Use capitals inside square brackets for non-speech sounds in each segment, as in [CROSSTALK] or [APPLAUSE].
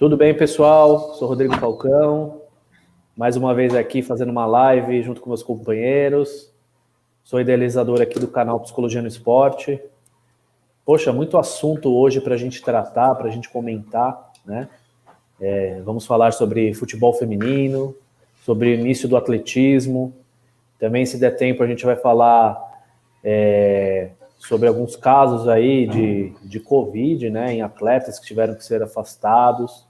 Tudo bem, pessoal? Sou Rodrigo Falcão, mais uma vez aqui fazendo uma live junto com meus companheiros. Sou idealizador aqui do canal Psicologia no Esporte. Poxa, muito assunto hoje para a gente tratar, para a gente comentar, né? É, vamos falar sobre futebol feminino, sobre o início do atletismo. Também, se der tempo, a gente vai falar é, sobre alguns casos aí de, de Covid, né, em atletas que tiveram que ser afastados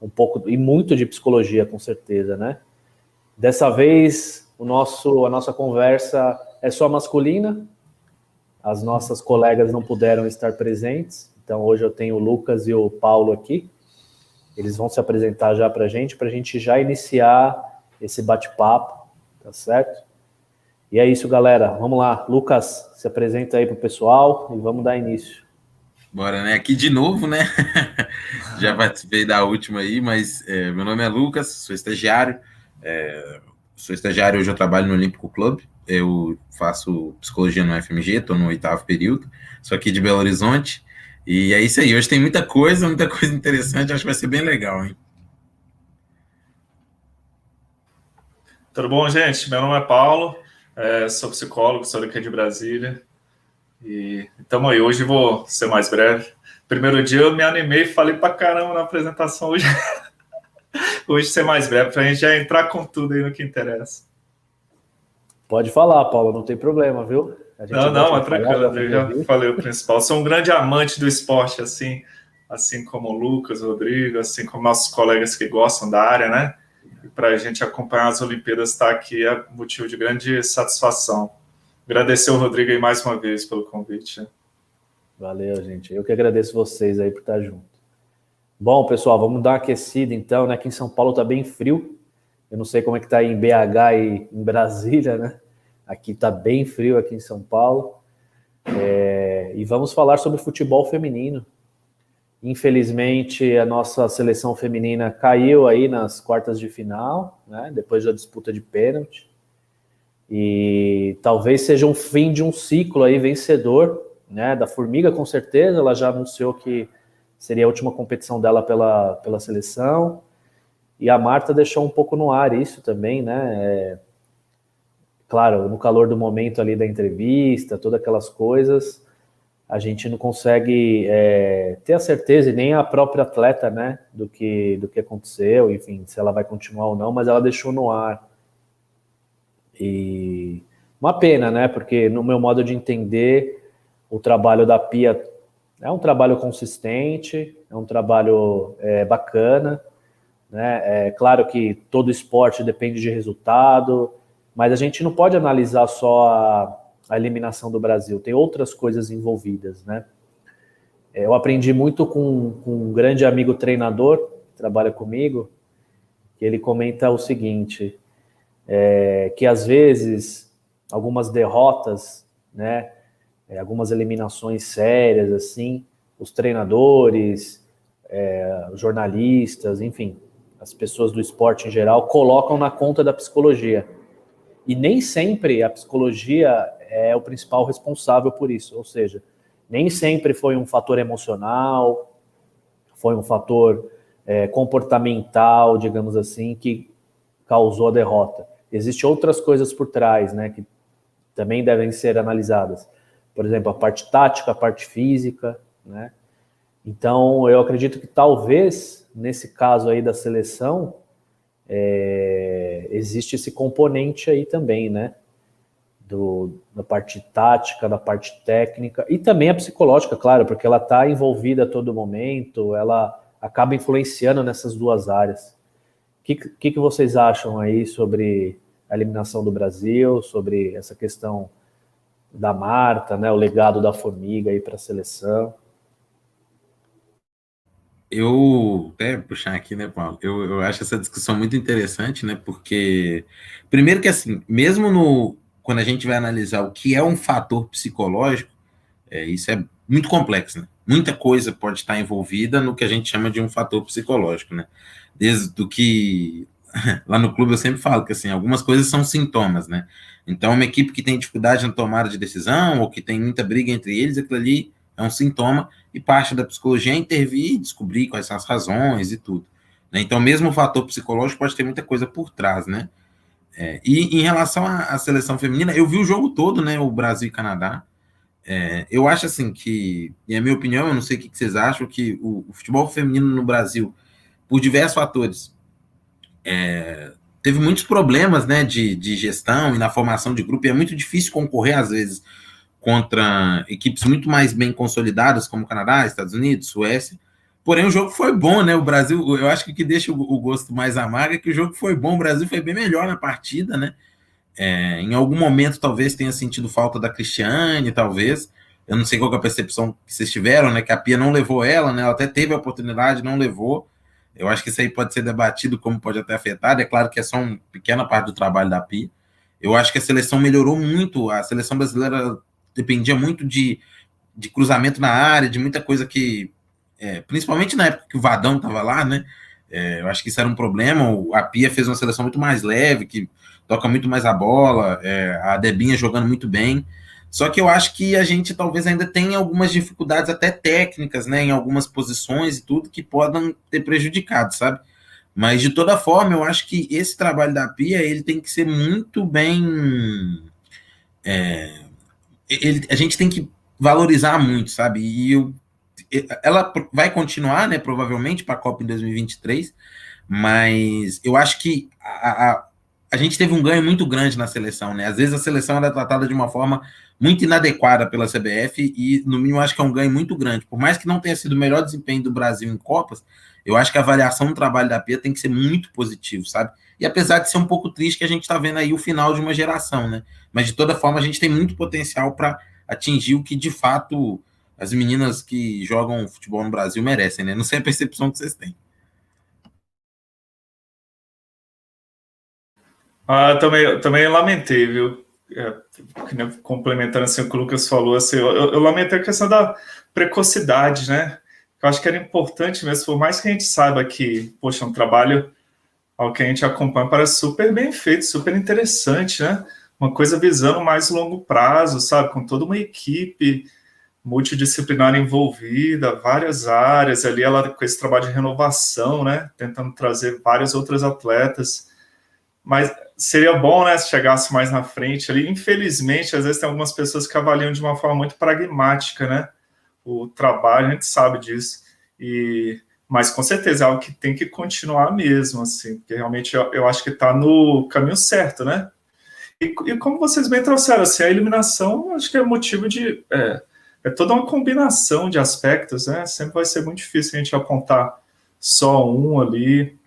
um pouco e muito de psicologia, com certeza, né? Dessa vez, o nosso, a nossa conversa é só masculina. As nossas colegas não puderam estar presentes, então hoje eu tenho o Lucas e o Paulo aqui. Eles vão se apresentar já para a gente, para a gente já iniciar esse bate-papo, tá certo? E é isso, galera. Vamos lá. Lucas, se apresenta aí para o pessoal e vamos dar início. Bora, né? Aqui de novo, né? [LAUGHS] Já participei da última aí, mas é, meu nome é Lucas, sou estagiário. É, sou estagiário, hoje eu trabalho no Olímpico Clube. Eu faço psicologia no FMG, estou no oitavo período. Sou aqui de Belo Horizonte. E é isso aí. Hoje tem muita coisa, muita coisa interessante. Acho que vai ser bem legal, hein? Tudo bom, gente? Meu nome é Paulo, é, sou psicólogo, sou daqui de Brasília. E estamos aí. Hoje vou ser mais breve. Primeiro dia eu me animei e falei pra caramba na apresentação hoje. [LAUGHS] hoje ser mais breve, para a gente já entrar com tudo aí no que interessa. Pode falar, Paulo, não tem problema, viu? não, não, é tranquilo, eu já falei o principal. Sou um grande amante do esporte, assim, assim como o Lucas, o Rodrigo, assim como nossos colegas que gostam da área, né? E para a gente acompanhar as Olimpíadas, estar tá aqui é motivo de grande satisfação. Agradecer o Rodrigo aí mais uma vez pelo convite. Valeu, gente. Eu que agradeço vocês aí por estar junto. Bom, pessoal, vamos dar uma aquecida então, né? Aqui em São Paulo tá bem frio. Eu não sei como é que tá em BH e em Brasília, né? Aqui tá bem frio aqui em São Paulo. É... E vamos falar sobre futebol feminino. Infelizmente, a nossa seleção feminina caiu aí nas quartas de final, né? Depois da disputa de pênalti. E talvez seja um fim de um ciclo aí vencedor, né? Da Formiga, com certeza, ela já anunciou que seria a última competição dela pela, pela seleção. E a Marta deixou um pouco no ar isso também, né? É, claro, no calor do momento ali da entrevista, todas aquelas coisas, a gente não consegue é, ter a certeza, e nem a própria atleta, né, do que, do que aconteceu, enfim, se ela vai continuar ou não, mas ela deixou no ar. E uma pena, né? Porque no meu modo de entender, o trabalho da Pia é um trabalho consistente, é um trabalho é, bacana, né? É claro que todo esporte depende de resultado, mas a gente não pode analisar só a, a eliminação do Brasil, tem outras coisas envolvidas, né? É, eu aprendi muito com, com um grande amigo treinador que trabalha comigo, que ele comenta o seguinte: é, que às vezes algumas derrotas, né, é, algumas eliminações sérias, assim, os treinadores, é, jornalistas, enfim, as pessoas do esporte em geral colocam na conta da psicologia. E nem sempre a psicologia é o principal responsável por isso, ou seja, nem sempre foi um fator emocional, foi um fator é, comportamental, digamos assim, que causou a derrota. Existem outras coisas por trás, né, que também devem ser analisadas. Por exemplo, a parte tática, a parte física, né? Então, eu acredito que talvez, nesse caso aí da seleção, é, existe esse componente aí também, né? Do, da parte tática, da parte técnica e também a psicológica, claro, porque ela está envolvida a todo momento, ela acaba influenciando nessas duas áreas. O que, que, que vocês acham aí sobre a eliminação do Brasil, sobre essa questão da Marta, né, o legado da Formiga aí para a seleção? Eu, até puxar aqui, né, Paulo? Eu, eu acho essa discussão muito interessante, né? Porque, primeiro que assim, mesmo no quando a gente vai analisar o que é um fator psicológico, é, isso é muito complexo, né? Muita coisa pode estar envolvida no que a gente chama de um fator psicológico, né? Desde do que [LAUGHS] lá no clube eu sempre falo que assim, algumas coisas são sintomas, né? Então, uma equipe que tem dificuldade na tomada de decisão ou que tem muita briga entre eles, aquilo ali é um sintoma e parte da psicologia é intervir e descobrir quais são as razões e tudo. Né? Então, mesmo o fator psicológico pode ter muita coisa por trás, né? É, e em relação à, à, seleção feminina, eu vi o jogo todo, né? O Brasil e Canadá. É, eu acho assim que, e a minha opinião, eu não sei o que vocês acham, que o, o futebol feminino no Brasil, por diversos fatores, é, teve muitos problemas né, de, de gestão e na formação de grupo, e é muito difícil concorrer, às vezes, contra equipes muito mais bem consolidadas, como Canadá, Estados Unidos, Suécia. Porém, o jogo foi bom, né? O Brasil, eu acho que o que deixa o, gosto mais amargo é que o jogo foi bom, o Brasil foi bem melhor na partida, né? É, em algum momento, talvez tenha sentido falta da Cristiane, talvez. Eu não sei qual é a percepção que vocês tiveram, né? Que a Pia não levou ela, né? Ela até teve a oportunidade, não levou. Eu acho que isso aí pode ser debatido, como pode até afetar. É claro que é só uma pequena parte do trabalho da Pia. Eu acho que a seleção melhorou muito. A seleção brasileira dependia muito de, de cruzamento na área, de muita coisa que, é, principalmente na época que o Vadão estava lá, né? É, eu acho que isso era um problema. A Pia fez uma seleção muito mais leve, que toca muito mais a bola, é, a Debinha jogando muito bem. Só que eu acho que a gente talvez ainda tenha algumas dificuldades até técnicas, né, em algumas posições e tudo que podem ter prejudicado, sabe? Mas de toda forma, eu acho que esse trabalho da Pia ele tem que ser muito bem é, ele, a gente tem que valorizar muito, sabe? E eu, ela vai continuar, né? Provavelmente para a Copa em 2023, mas eu acho que a, a, a, gente teve um ganho muito grande na seleção, né? Às vezes a seleção era tratada de uma forma muito inadequada pela CBF e, no mínimo, acho que é um ganho muito grande. Por mais que não tenha sido o melhor desempenho do Brasil em Copas, eu acho que a avaliação do trabalho da Pia tem que ser muito positivo, sabe? E apesar de ser um pouco triste que a gente está vendo aí o final de uma geração, né? Mas de toda forma a gente tem muito potencial para atingir o que de fato as meninas que jogam futebol no Brasil merecem, né? Não sei a percepção que vocês têm. Ah, também, também lamentei, viu? É, complementando assim o que o Lucas falou, assim, eu, eu, lamentei a questão da precocidade, né? Eu acho que era importante mesmo, por mais que a gente saiba que, poxa, um trabalho ao que a gente acompanha parece super bem feito, super interessante, né? Uma coisa visando mais longo prazo, sabe? Com toda uma equipe multidisciplinar envolvida, várias áreas ali, ela com esse trabalho de renovação, né? Tentando trazer várias outras atletas. Mas seria bom, né, se chegasse mais na frente ali. Infelizmente, às vezes tem algumas pessoas que avaliam de uma forma muito pragmática, né? O trabalho, a gente sabe disso. E mas com certeza é algo que tem que continuar mesmo, assim, porque realmente eu, eu acho que está no caminho certo, né? E, e, como vocês bem trouxeram, assim, a eliminação acho que é motivo de. É, é, toda uma combinação de aspectos, né? Sempre vai ser muito difícil a gente apontar só um ali.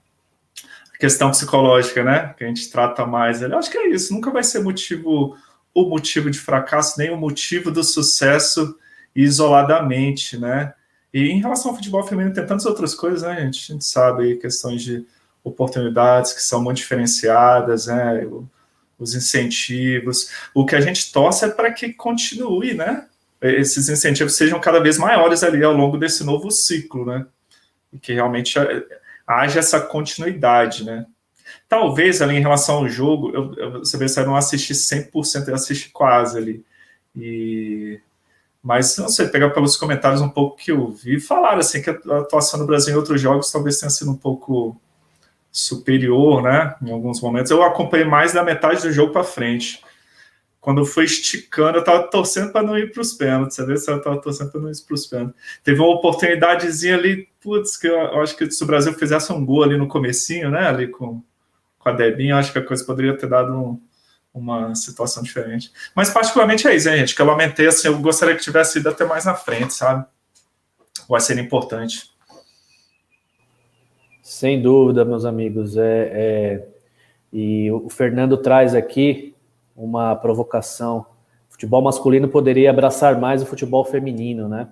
Questão psicológica, né? Que a gente trata mais. Eu acho que é isso, nunca vai ser motivo o motivo de fracasso, nem o motivo do sucesso isoladamente, né? E em relação ao futebol feminino, tem tantas outras coisas, né, gente? A gente sabe aí questões de oportunidades que são muito diferenciadas, né? Os incentivos. O que a gente torce é para que continue, né? Esses incentivos sejam cada vez maiores ali ao longo desse novo ciclo, né? E que realmente haja essa continuidade, né? Talvez ali em relação ao jogo, eu, eu, você vê eu não assisti 100%, eu assisti quase ali. E mas, não sei, pegar pelos comentários um pouco que eu vi, falaram assim que a atuação do Brasil em outros jogos talvez tenha sido um pouco superior, né? Em alguns momentos. Eu acompanhei mais da metade do jogo para frente. Quando foi esticando, eu estava torcendo para não ir para os pênaltis. Se eu estava torcendo para não ir para os pênaltis. Teve uma oportunidadezinha ali, putz, que eu, eu, acho que se o Brasil fizesse um gol ali no comecinho, né? Ali com, com a Debinha, acho que a coisa poderia ter dado um, uma situação diferente. Mas particularmente é isso, hein, gente, que eu lamentei, assim, eu gostaria que tivesse ido até mais na frente, sabe? Vai ser importante. Sem dúvida, meus amigos. É, é, E o Fernando traz aqui uma provocação. O futebol masculino poderia abraçar mais o futebol feminino, né?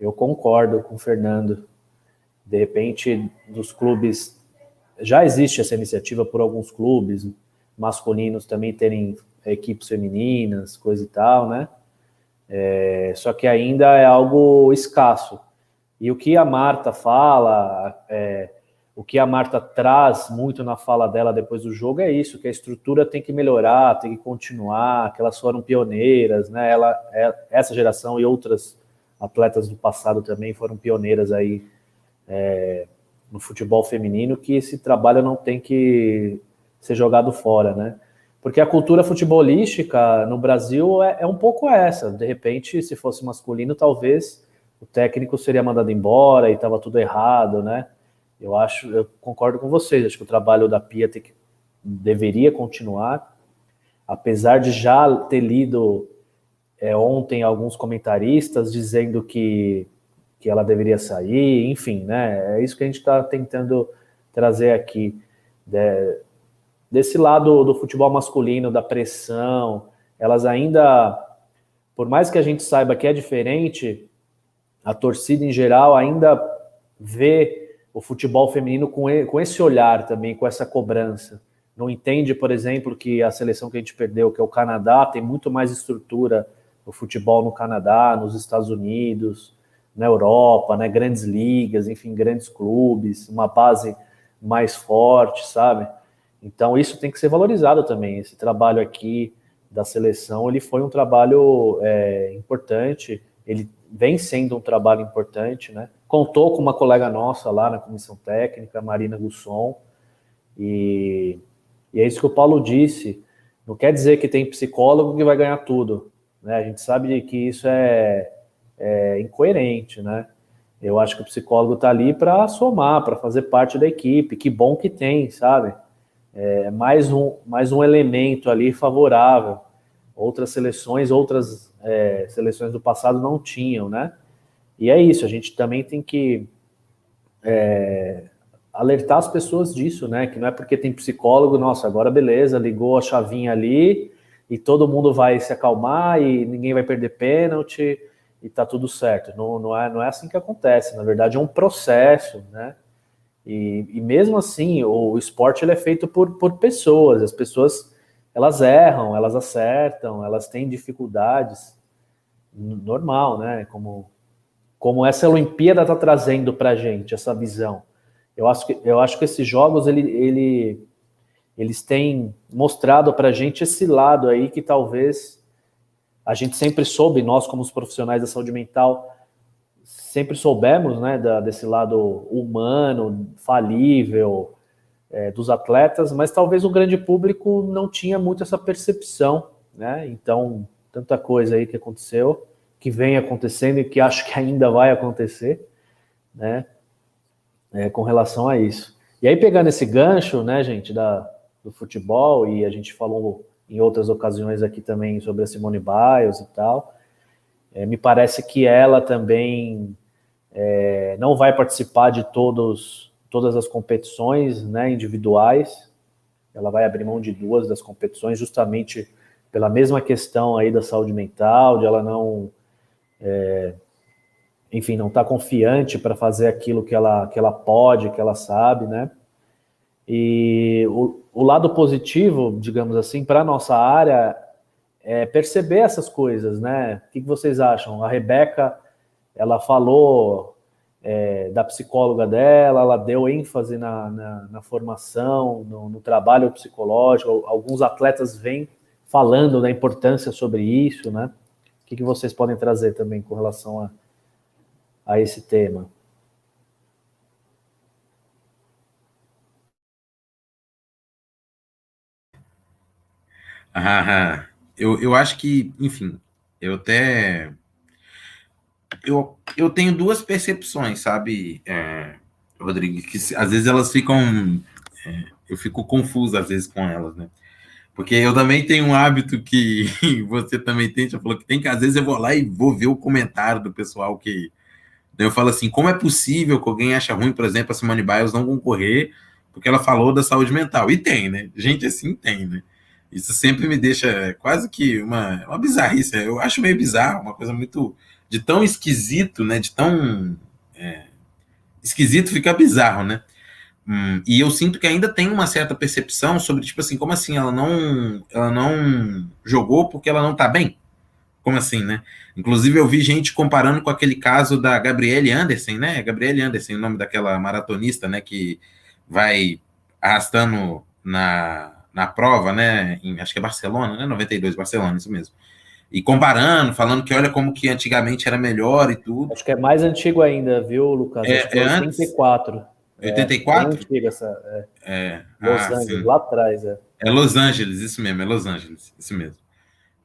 Eu concordo com o Fernando. De repente, dos clubes. Já existe essa iniciativa por alguns clubes, masculinos também terem equipes femininas, coisa e tal, né? É, só que ainda é algo escasso. E o que a Marta fala, é, o que a Marta traz muito na fala dela depois do jogo é isso, que a estrutura tem que melhorar, tem que continuar, que elas foram pioneiras, né? Ela, é, essa geração e outras atletas do passado também foram pioneiras aí é, no futebol feminino, que esse trabalho não tem que ser jogado fora, né? Porque a cultura futebolística no Brasil é, é um pouco essa. De repente, se fosse masculino, talvez o técnico seria mandado embora e estava tudo errado, né? Eu acho, eu concordo com vocês, acho que o trabalho da Pia tem que, deveria continuar, apesar de já ter lido é, ontem alguns comentaristas dizendo que, que ela deveria sair, enfim, né? É isso que a gente está tentando trazer aqui. De, desse lado do futebol masculino, da pressão, elas ainda, por mais que a gente saiba que é diferente, a torcida em geral ainda vê o futebol feminino com esse olhar também, com essa cobrança. Não entende, por exemplo, que a seleção que a gente perdeu, que é o Canadá, tem muito mais estrutura o futebol no Canadá, nos Estados Unidos, na Europa, né, grandes ligas, enfim, grandes clubes, uma base mais forte, sabe? Então isso tem que ser valorizado também. Esse trabalho aqui da seleção, ele foi um trabalho é, importante. Ele vem sendo um trabalho importante, né? Contou com uma colega nossa lá na comissão técnica, Marina Gusson, e, e é isso que o Paulo disse. Não quer dizer que tem psicólogo que vai ganhar tudo, né? A gente sabe que isso é, é incoerente, né? Eu acho que o psicólogo está ali para somar, para fazer parte da equipe. Que bom que tem, sabe? É mais um, mais um elemento ali favorável. Outras seleções, outras é, seleções do passado não tinham, né? E é isso, a gente também tem que é, alertar as pessoas disso, né? Que não é porque tem psicólogo, nossa, agora beleza, ligou a chavinha ali e todo mundo vai se acalmar e ninguém vai perder pênalti e tá tudo certo. Não, não, é, não é assim que acontece, na verdade é um processo, né? E, e mesmo assim, o, esporte ele é feito por, por pessoas, as pessoas elas erram, elas acertam, elas têm dificuldades, normal, né? Como, como essa Olimpíada está trazendo para a gente essa visão. Eu acho que, eu acho que esses jogos ele, ele, eles têm mostrado para a gente esse lado aí que talvez a gente sempre soube, nós como os profissionais da saúde mental, sempre soubemos, né, da, desse lado humano, falível, é, dos atletas, mas talvez o grande público não tinha muito essa percepção, né? Então, tanta coisa aí que aconteceu, que vem acontecendo e que acho que ainda vai acontecer, né? É, com relação a isso. E aí, pegando esse gancho, né, gente, da, do futebol, e a gente falou em outras ocasiões aqui também sobre a Simone Biles e tal, é, me parece que ela também é, não vai participar de todos todas as competições né, individuais. Ela vai abrir mão de duas das competições, justamente pela mesma questão aí da saúde mental, de ela não, é, enfim, não estar tá confiante para fazer aquilo que ela, que ela pode, que ela sabe, né? E o, o lado positivo, digamos assim, para a nossa área é perceber essas coisas, né? O que, vocês acham? A Rebeca, ela falou é, da psicóloga dela, ela deu ênfase na, na, na formação, no, no, trabalho psicológico. Alguns atletas vêm falando da importância sobre isso, né? O que, que vocês podem trazer também com relação a, a esse tema? Ah, eu, eu acho que, enfim, eu até eu, eu tenho duas percepções, sabe, é, Rodrigo, que às vezes elas ficam. É, eu fico confuso às vezes com elas, né? Porque eu também tenho um hábito que [LAUGHS] você também tem, já falou que tem, que às vezes eu vou lá e vou ver o comentário do pessoal que. Eu falo assim: como é possível que alguém acha ruim, por exemplo, a Simone Biles não concorrer porque ela falou da saúde mental? E tem, né? Gente assim tem, né? Isso sempre me deixa quase que uma, uma bizarrice. Eu acho meio bizarro, uma coisa muito de tão esquisito, né? De tão é, esquisito fica bizarro, né? Hum, e eu sinto que ainda tem uma certa percepção sobre, tipo assim, como assim ela não, ela não jogou porque ela não tá bem? Como assim, né? Inclusive eu vi gente comparando com aquele caso da Gabriele Anderson, né? Gabriele Anderson, o nome daquela maratonista, né? Que vai arrastando na, na prova, né? Em, acho que é Barcelona, né? 92, Barcelona, isso mesmo e comparando, falando que olha como que antigamente era melhor e tudo. Acho que é mais antigo ainda, viu, Lucas? É, Acho é, é 84. 84? É, antiga essa. É. É. Los Ah, Angeles, sim. lá atrás, é. É Los Angeles, isso mesmo, é Los Angeles, isso mesmo.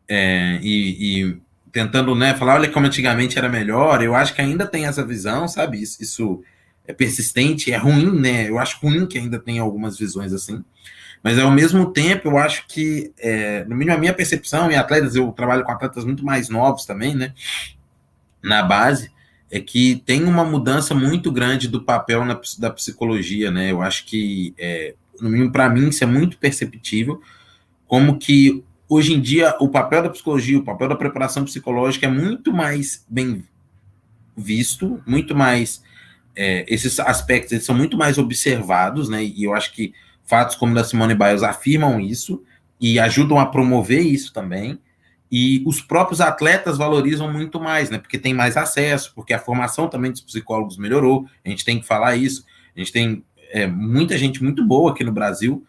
É, e, e tentando, né, falar, olha como antigamente era melhor, eu acho que ainda tem essa visão, sabe? Isso, isso é persistente, é ruim, né? Eu acho ruim que ainda tem algumas visões assim. Mas ao mesmo tempo, eu acho que, é, no mínimo, a minha percepção, em atletas, eu trabalho com atletas muito mais novos também, né? Na base, é que tem uma mudança muito grande do papel na, da psicologia, né? Eu acho que, é, no mínimo, para mim, isso é muito perceptível, como que hoje em dia o papel da psicologia, o papel da preparação psicológica é muito mais bem visto, muito mais. É, esses aspectos eles são muito mais observados, né? E eu acho que fatos como da Simone Biles afirmam isso e ajudam a promover isso também. E os próprios atletas valorizam muito mais, né? Porque tem mais acesso, porque a formação também dos psicólogos melhorou. A gente tem que falar isso. A gente tem é, muita gente muito boa aqui no Brasil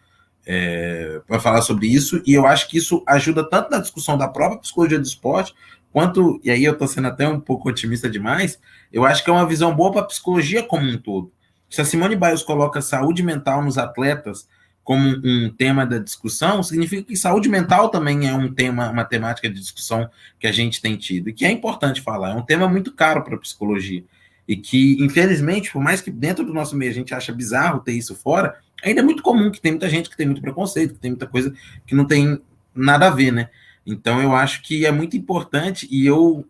é, para falar sobre isso, e eu acho que isso ajuda tanto na discussão da própria psicologia do esporte, quanto, e aí eu estou sendo até um pouco otimista demais, eu acho que é uma visão boa para a psicologia como um todo. Se a Simone Biles coloca saúde mental nos atletas como um tema da discussão, significa que saúde mental também é um tema, uma temática de discussão que a gente tem tido, e que é importante falar, é um tema muito caro para a psicologia, e que, infelizmente, por mais que dentro do nosso meio a gente acha bizarro ter isso fora, ainda é muito comum que tem muita gente que tem muito preconceito, que tem muita coisa que não tem nada a ver, né? Então eu acho que é muito importante e eu,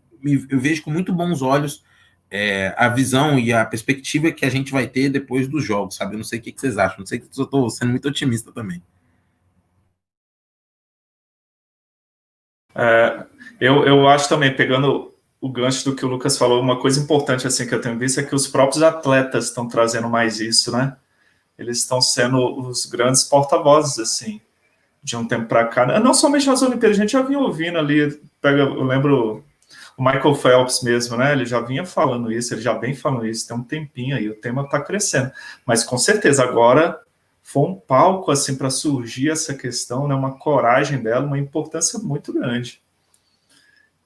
eu vejo com muito bons olhos é, a visão e a perspectiva que a gente vai ter depois dos jogos, sabe? Eu não sei o que vocês acham, não sei se eu estou sendo muito otimista também. É, eu, eu acho também, pegando o gancho do que o Lucas falou, uma coisa importante assim que eu tenho visto é que os próprios atletas estão trazendo mais isso, né? Eles estão sendo os grandes porta-vozes, assim, de um tempo para cá. Não somente nas Olimpíadas, a gente já vinha ouvindo ali, pega, eu lembro o Michael Phelps mesmo, né? Ele já vinha falando isso, ele já vem falando isso, tem um tempinho aí, o tema está crescendo. Mas com certeza agora foi um palco assim para surgir essa questão, né? Uma coragem dela, uma importância muito grande.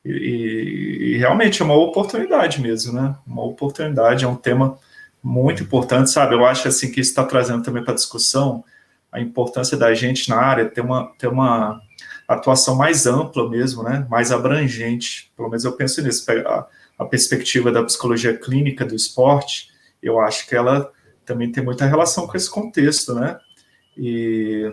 E, e, realmente é uma oportunidade mesmo, né? Uma oportunidade, é um tema muito importante, sabe? Eu acho assim que isso está trazendo também para discussão a importância da gente na área ter uma, ter uma atuação mais ampla mesmo, né? Mais abrangente. Pelo menos eu penso nisso. A, a perspectiva da psicologia clínica do esporte, eu acho que ela também tem muita relação com esse contexto, né? E...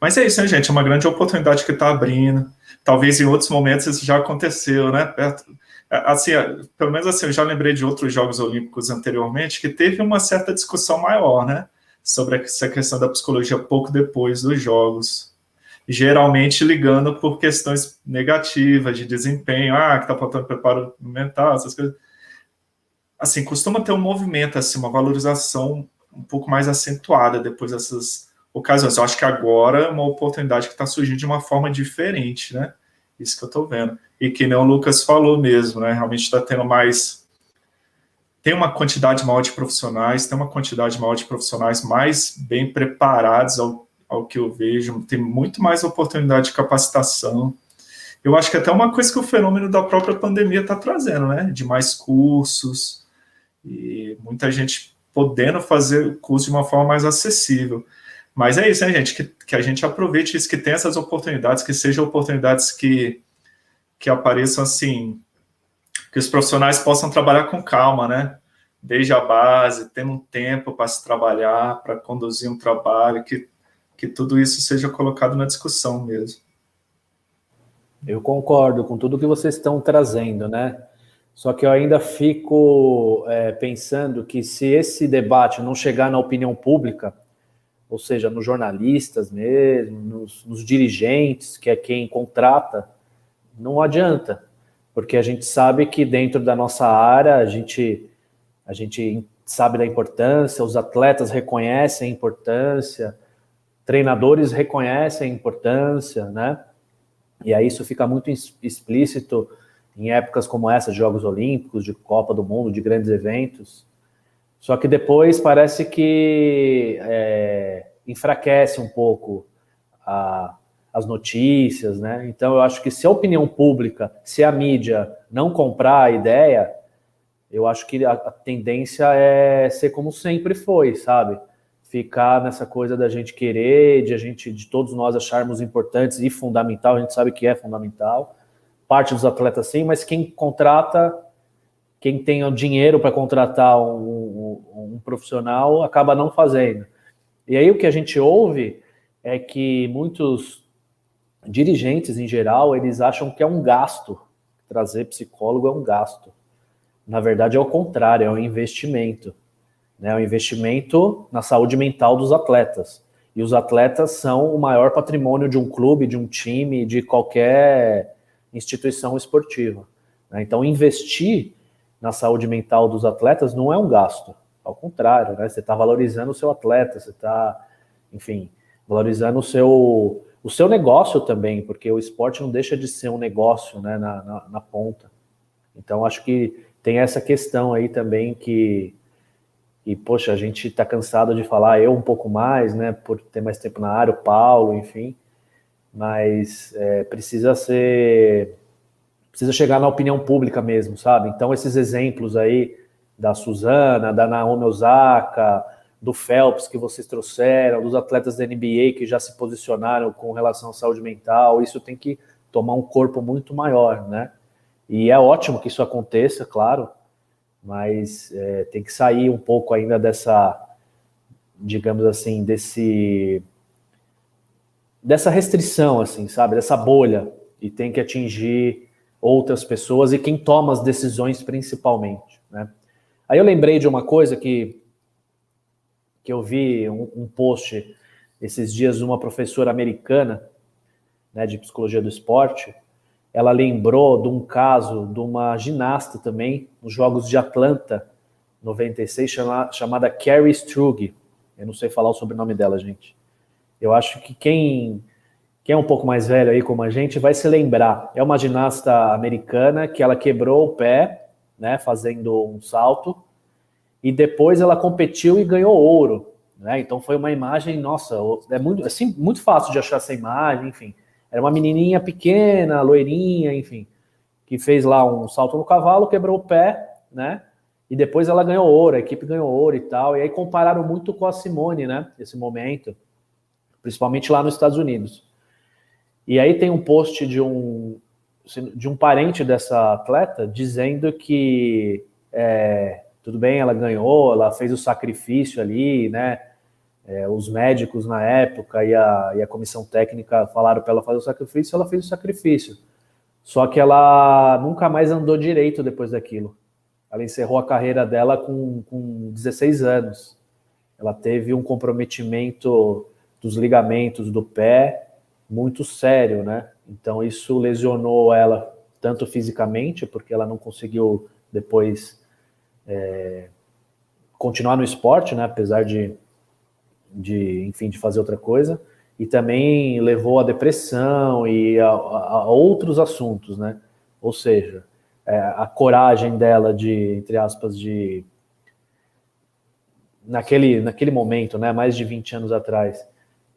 Mas é isso, né, gente? É uma grande oportunidade que está abrindo. Talvez em outros momentos isso já aconteceu, né? Perto, assim, pelo menos assim, eu já lembrei de outros Jogos Olímpicos anteriormente que teve uma certa discussão maior, né? Sobre essa questão da psicologia pouco depois dos Jogos. Geralmente ligando por questões negativas de desempenho, ah, que tá faltando preparo mental, essas coisas. Assim, costuma ter um movimento, assim, uma valorização um pouco mais acentuada depois dessas ocasiões. Eu acho que agora é uma oportunidade que está surgindo de uma forma diferente, né? Isso que eu estou vendo. E que nem o Lucas falou mesmo, né? Realmente está tendo mais. Tem uma quantidade maior de profissionais, tem uma quantidade maior de profissionais mais bem preparados ao, ao que eu vejo, tem muito mais oportunidade de capacitação. Eu acho que até uma coisa que o fenômeno da própria pandemia está trazendo, né? De mais cursos e muita gente podendo fazer curso de uma forma mais acessível. Mas é isso, né, gente? Que, que a gente aproveite isso, que tem essas oportunidades, que sejam oportunidades que, que apareçam assim, que os profissionais possam trabalhar com calma, né? Desde a base, tendo um tempo para se trabalhar, para conduzir um trabalho, que, que tudo isso seja colocado na discussão mesmo. Eu concordo com tudo que vocês estão trazendo, né? Só que eu ainda fico é, pensando que se esse debate não chegar na opinião pública, ou seja, nos jornalistas mesmo, nos, nos, dirigentes, que é quem contrata, não adianta, porque a gente sabe que dentro da nossa área a gente, a gente sabe da importância, os atletas reconhecem a importância, treinadores reconhecem a importância, né? E aí isso fica muito explícito em épocas como essa, de Jogos Olímpicos, de Copa do Mundo, de grandes eventos. Só que depois parece que é, enfraquece um pouco a, as notícias, né? Então eu acho que se a opinião pública, se a mídia não comprar a ideia, eu acho que a, a tendência é ser como sempre foi, sabe? Ficar nessa coisa da gente querer, de a gente, de todos nós acharmos importantes e fundamental, a gente sabe que é fundamental. Parte dos atletas sim, mas quem contrata, quem tem o dinheiro para contratar um, um, um profissional, acaba não fazendo. E aí o que a gente ouve é que muitos dirigentes em geral, eles acham que é um gasto. Trazer psicólogo é um gasto. Na verdade, é o contrário, é um investimento. Né? É um investimento na saúde mental dos atletas. E os atletas são o maior patrimônio de um clube, de um time, de qualquer instituição esportiva. Né? Então, investir na saúde mental dos atletas não é um gasto. Ao contrário, né? você está valorizando o seu atleta, você está, enfim, valorizando o seu, o seu negócio também, porque o esporte não deixa de ser um negócio né, na, na, na ponta. Então, acho que tem essa questão aí também que, e poxa, a gente está cansado de falar, eu um pouco mais, né, por ter mais tempo na área, o Paulo, enfim, mas é, precisa ser, precisa chegar na opinião pública mesmo, sabe? Então, esses exemplos aí da Suzana, da Naomi Osaka, do Phelps que vocês trouxeram, dos atletas da NBA que já se posicionaram com relação à saúde mental, isso tem que tomar um corpo muito maior, né? E é ótimo que isso aconteça, claro, mas é, tem que sair um pouco ainda dessa, digamos assim, desse dessa restrição, assim, sabe, dessa bolha e tem que atingir outras pessoas e quem toma as decisões principalmente, né? Aí eu lembrei de uma coisa que que eu vi um, um post esses dias de uma professora americana né, de psicologia do esporte. Ela lembrou de um caso de uma ginasta também, nos Jogos de Atlanta, 96, chama, chamada Carrie Strug. Eu não sei falar o sobrenome dela, gente. Eu acho que quem, quem é um pouco mais velho aí como a gente vai se lembrar. É uma ginasta americana que ela quebrou o pé, né, fazendo um salto, e depois ela competiu e ganhou ouro. Né? Então foi uma imagem, nossa, é muito, assim, muito fácil de achar essa imagem, enfim. Era uma menininha pequena, loirinha, enfim, que fez lá um salto no cavalo, quebrou o pé, né? E depois ela ganhou ouro, a equipe ganhou ouro e tal. E aí compararam muito com a Simone, né? Esse momento, principalmente lá nos Estados Unidos. E aí tem um post de um de um parente dessa atleta dizendo que é, tudo bem, ela ganhou, ela fez o sacrifício ali, né? É, os médicos na época e a, e a comissão técnica falaram para ela fazer o sacrifício, ela fez o sacrifício. Só que ela nunca mais andou direito depois daquilo. Ela encerrou a carreira dela com, com 16 anos. Ela teve um comprometimento dos ligamentos do pé muito sério, né? Então isso lesionou ela tanto fisicamente, porque ela não conseguiu depois é, continuar no esporte, né, apesar de, de, enfim, de fazer outra coisa, e também levou à depressão e a, a outros assuntos, né? Ou seja, é, a coragem dela de, entre aspas, de naquele, naquele momento, né, mais de 20 anos atrás,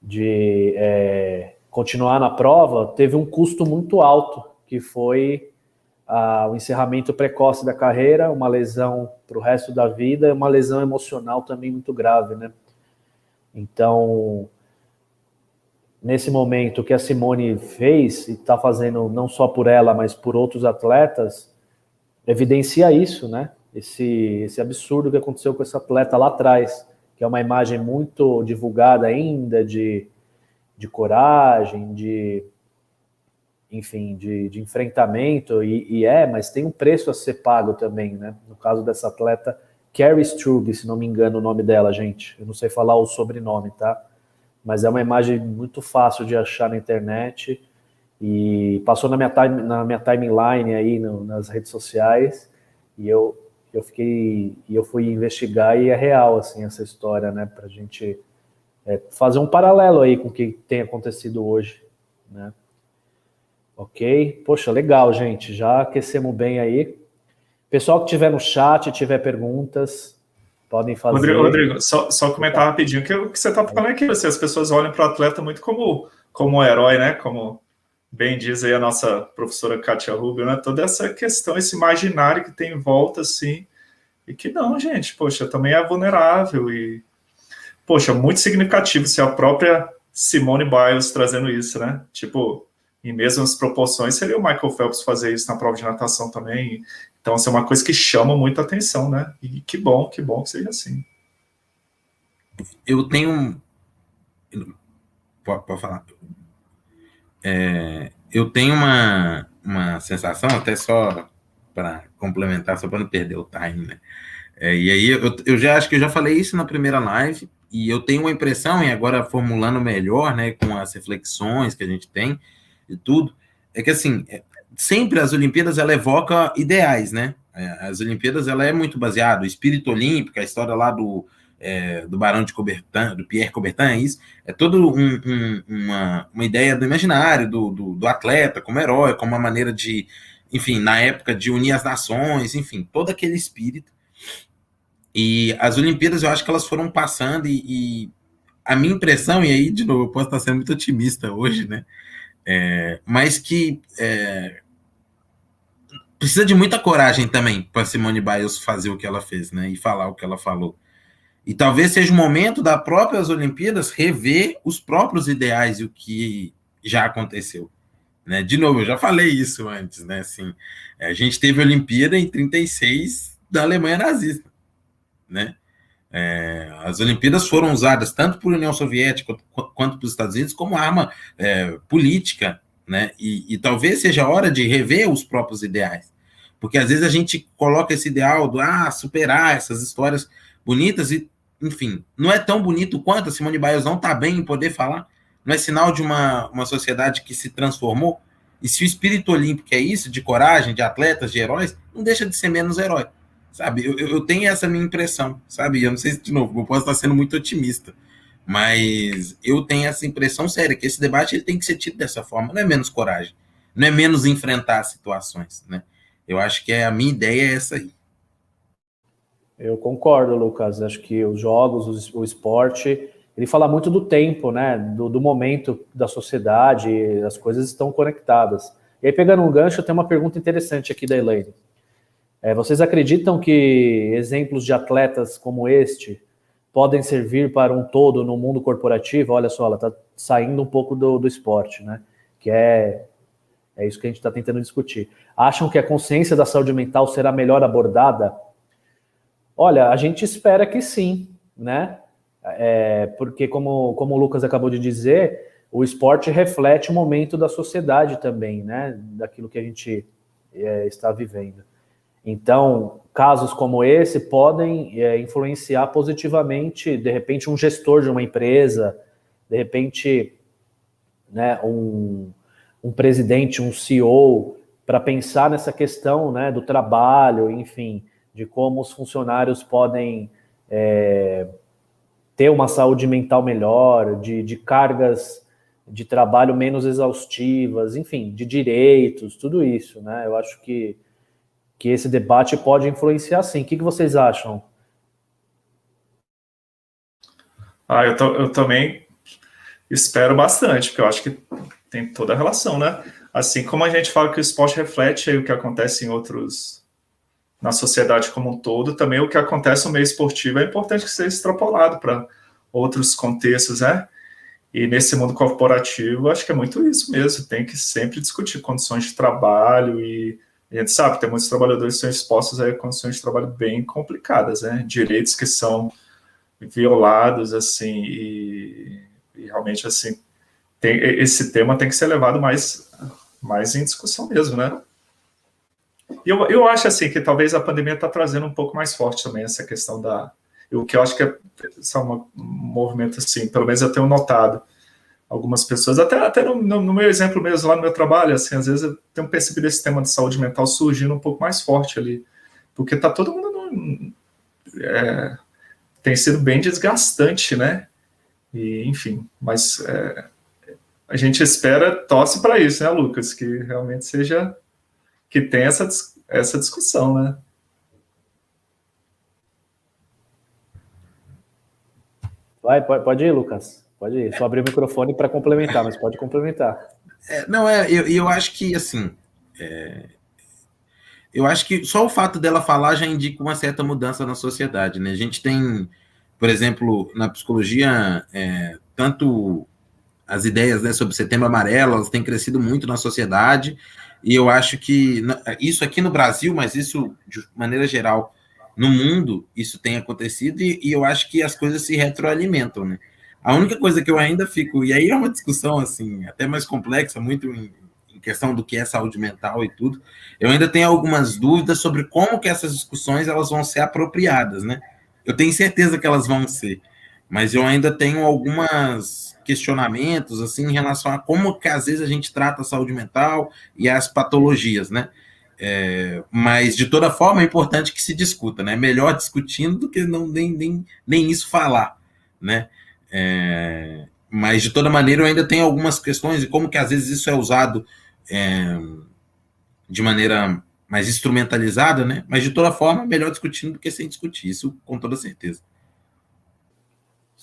de é, continuar na prova, teve um custo muito alto, que foi ah, o encerramento precoce da carreira, uma lesão para o resto da vida, uma lesão emocional também muito grave, né? Então, nesse momento, que a Simone fez e está fazendo não só por ela, mas por outros atletas, evidencia isso, né? Esse, esse absurdo que aconteceu com esse atleta lá atrás, que é uma imagem muito divulgada ainda de, de coragem, de enfim, de, de enfrentamento, e, e, é, mas tem um preço a ser pago também, né? No caso dessa atleta, Carrie Strug, se não me engano o nome dela, gente. Eu não sei falar o sobrenome, tá? Mas é uma imagem muito fácil de achar na internet e passou na minha, time, na minha timeline aí no, nas redes sociais e eu, eu fiquei e eu fui investigar e é real assim essa história, né? Para a gente é, fazer um paralelo aí com o que tem acontecido hoje, né? Ok? Poxa, legal, gente. Já aquecemos bem aí. Pessoal que tiver no chat, tiver perguntas, podem fazer. Rodrigo, Rodrigo só, só comentar rapidinho que o que você está falando aqui, assim, as pessoas olham para o atleta muito como como um herói, né? Como bem diz aí a nossa professora Kátia Rubio, né? Toda essa questão, esse imaginário que tem em volta, assim, e que não, gente, poxa, também é vulnerável e, poxa, muito significativo se a própria Simone Biles trazendo isso, né? Tipo, em mesmas proporções, seria o Michael Phelps fazer isso na prova de natação também. Então, isso é uma coisa que chama muita atenção, né? E que bom, que bom que seja assim. Eu tenho. Pode falar. É, eu tenho uma, uma sensação, até só para complementar, só para não perder o time, né? É, e aí eu, eu já acho que eu já falei isso na primeira live, e eu tenho uma impressão, e agora formulando melhor, né, com as reflexões que a gente tem e tudo, é que assim, é, sempre as Olimpíadas ela evoca ideais, né? É, as Olimpíadas ela é muito baseada, o espírito olímpico, a história lá do, é, do Barão de Coubertin, do Pierre Coubertin, é isso, é toda um, um, uma, uma ideia do imaginário, do, do, do, atleta como herói, como uma maneira de, enfim, na época de unir as nações, enfim, todo aquele espírito. E as Olimpíadas, eu acho que elas foram passando e, e a minha impressão, e aí, de novo, eu posso estar sendo muito otimista hoje, né? É, mas que é, precisa de muita coragem também para Simone Biles fazer o que ela fez, né? E falar o que ela falou. E talvez seja o momento da próprias Olimpíadas rever os próprios ideais e o que já aconteceu. Né? De novo, eu já falei isso antes, né? Assim, a gente teve a Olimpíada em 36 da Alemanha nazista né? É, as Olimpíadas foram usadas tanto por União Soviética quanto pelos Estados Unidos como arma é, política, né? E, e, talvez seja a hora de rever os próprios ideais, porque às vezes a gente coloca esse ideal do ah superar essas histórias bonitas e, enfim, não é tão bonito quanto a Simone Biles não está bem em poder falar, não é sinal de uma, uma sociedade que se transformou. E se o espírito olímpico é isso, de coragem, de atletas, de heróis, não deixa de ser menos herói. Sabe, eu, eu tenho essa minha impressão, sabe? Eu não sei se, de novo, eu posso estar sendo muito otimista, mas eu tenho essa impressão séria, que esse debate ele tem que ser tido dessa forma, não é menos coragem, não é menos enfrentar situações, né? Eu acho que é, a minha ideia é essa aí. Eu concordo, Lucas. Acho que os jogos, o esporte, ele fala muito do tempo, né? Do, do momento da sociedade, as coisas estão conectadas. E aí, pegando um gancho, tem uma pergunta interessante aqui da Elaine. É, vocês acreditam que exemplos de atletas como este podem servir para um todo no mundo corporativo? Olha só, ela está saindo um pouco do, do esporte, né? Que é, é isso que a gente está tentando discutir. Acham que a consciência da saúde mental será melhor abordada? Olha, a gente espera que sim, né? É, porque, como, como o Lucas acabou de dizer, o esporte reflete o momento da sociedade também, né? Daquilo que a gente é, está vivendo. Então, casos como esse podem é, influenciar positivamente, de repente, um gestor de uma empresa, de repente, né, um, um presidente, um CEO, para pensar nessa questão né, do trabalho, enfim, de como os funcionários podem é, ter uma saúde mental melhor, de, de cargas de trabalho menos exaustivas, enfim, de direitos, tudo isso, né? Eu acho que que esse debate pode influenciar sim. O que, que vocês acham? Ah, eu, eu também espero bastante, porque eu acho que tem toda a relação, né? Assim como a gente fala que o esporte reflete o que acontece em outros na sociedade como um todo, também o que acontece no meio esportivo é importante que seja extrapolado para outros contextos, né? E nesse mundo corporativo, acho que é muito isso mesmo. Tem que sempre discutir condições de trabalho e a gente sabe que tem muitos trabalhadores que são expostos a condições de trabalho bem complicadas, né? Direitos que são violados, assim, e, e realmente, assim, tem, esse tema tem que ser levado mais, mais em discussão mesmo, né? Eu, eu acho, assim, que talvez a pandemia está trazendo um pouco mais forte também essa questão da... O que eu acho que é, é um movimento, assim, pelo menos eu tenho notado, algumas pessoas, até, até no, no, meu exemplo mesmo, lá no meu trabalho, assim, às vezes eu tenho percebido esse tema de saúde mental surgindo um pouco mais forte ali, porque tá todo mundo no, é, tem sido bem desgastante, né? E, enfim, mas é, a gente espera, torce para isso, né, Lucas? Que realmente seja, que tenha essa, essa discussão, né? Vai, pode, pode ir, Lucas. Pode ir. Só abrir o microfone para complementar, mas pode complementar. É, não, é, eu, eu acho que, assim, é, eu acho que só o fato dela falar já indica uma certa mudança na sociedade, né? A gente tem, por exemplo, na psicologia, é, tanto as ideias né, sobre setembro amarelo, elas têm crescido muito na sociedade, e eu acho que isso aqui no Brasil, mas isso de maneira geral no mundo, isso tem acontecido, e, e eu acho que as coisas se retroalimentam, né? A única coisa que eu ainda fico, e aí é uma discussão assim, até mais complexa, muito em, questão do que é saúde mental e tudo, eu ainda tenho algumas dúvidas sobre como que essas discussões elas vão ser apropriadas, né? Eu tenho certeza que elas vão ser, mas eu ainda tenho algumas questionamentos assim em relação a como que às vezes a gente trata a saúde mental e as patologias, né? É, mas de toda forma é importante que se discuta, né? Melhor discutindo do que não nem, nem, nem isso falar, né? É, mas de toda maneira eu ainda tenho algumas questões e como que às vezes isso é usado é, de maneira mais instrumentalizada, né? Mas de toda forma, melhor discutindo do que sem discutir, isso com toda certeza.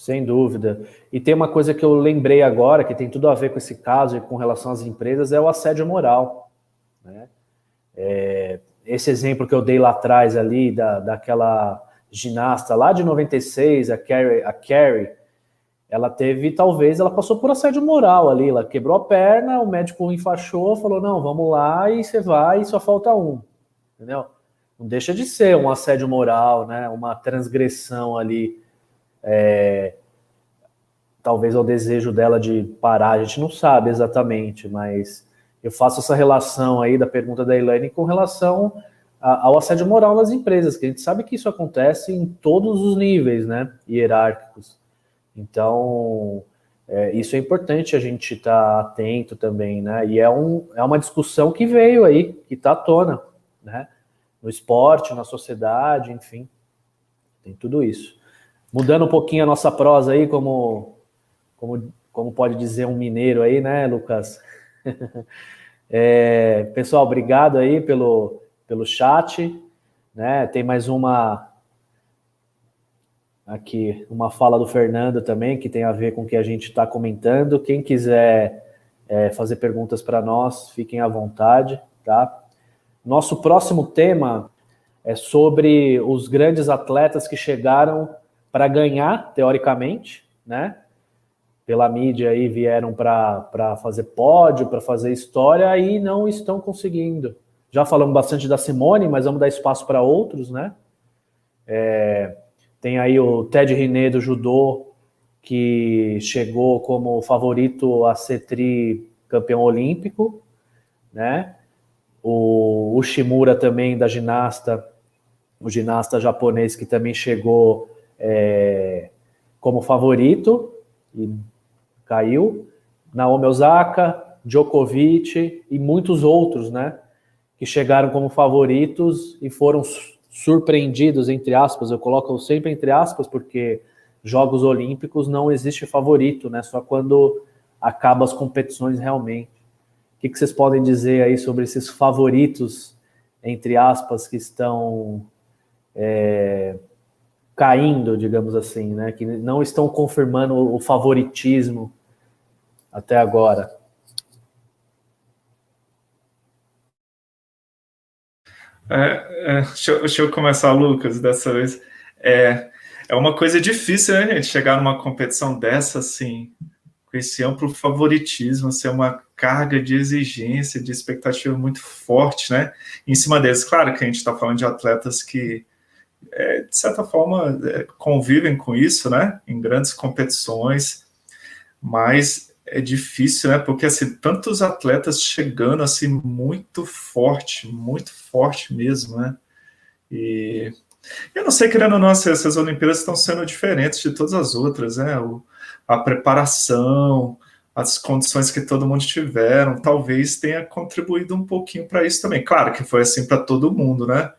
Sem dúvida. E tem uma coisa que eu lembrei agora, que tem tudo a ver com esse caso e com relação às empresas, é o assédio moral. Né? É, esse exemplo que eu dei lá atrás ali, da, daquela ginasta lá de 96, a Carrie, a Carrie ela teve, talvez, ela passou por assédio moral ali, ela quebrou a perna, o médico enfaixou, falou, não, vamos lá, e você vai, e só falta um, entendeu? Não deixa de ser um assédio moral, né, uma transgressão ali, é, talvez ao desejo dela de parar, a gente não sabe exatamente, mas eu faço essa relação aí da pergunta da Elaine com relação ao assédio moral nas empresas, que a gente sabe que isso acontece em todos os níveis, né, hierárquicos, então, é, isso é importante a gente estar tá atento também, né? E é, um, é uma discussão que veio aí, que está à tona, né? No esporte, na sociedade, enfim, tem tudo isso. Mudando um pouquinho a nossa prosa aí, como, como, como pode dizer um mineiro aí, né, Lucas? [LAUGHS] é, pessoal, obrigado aí pelo, pelo chat, né? Tem mais uma aqui uma fala do Fernando também, que tem a ver com o que a gente está comentando. Quem quiser é, fazer perguntas para nós, fiquem à vontade, tá? Nosso próximo tema é sobre os grandes atletas que chegaram para ganhar, teoricamente, né? Pela mídia aí vieram para fazer pódio, para fazer história e não estão conseguindo. Já falamos bastante da Simone, mas vamos dar espaço para outros, né? É, tem aí o Ted Riné do judô, que chegou como favorito a ser tri campeão olímpico, né? O Ushimura também da ginasta, o ginasta japonês que também chegou é, como favorito e caiu. Naomi Osaka, Djokovic e muitos outros, né? Que chegaram como favoritos e foram surpreendidos, entre aspas, eu coloco sempre entre aspas, porque Jogos Olímpicos não existe favorito, né? Só quando acaba as competições realmente. O que, que vocês podem dizer aí sobre esses favoritos, entre aspas, que estão é, caindo, digamos assim, né? Que não estão confirmando o favoritismo até agora. É, é, deixa, eu, deixa, eu começar, Lucas, dessa vez. É, é uma coisa difícil, né, gente? Chegar numa competição dessa, assim, com esse amplo favoritismo, ser assim, uma carga de exigência, de expectativa muito forte, né? Em cima deles. Claro que a gente está falando de atletas que, é, de certa forma, é, convivem com isso, né? Em grandes competições, mas é difícil, né? Porque assim, tantos atletas chegando assim muito forte, muito forte mesmo, né? E eu não sei, querendo ou não, essas Olimpíadas estão sendo diferentes de todas as outras, né? O, a preparação, as condições que todo mundo tiveram, talvez tenha contribuído um pouquinho para isso também. Claro que foi assim para todo mundo, né?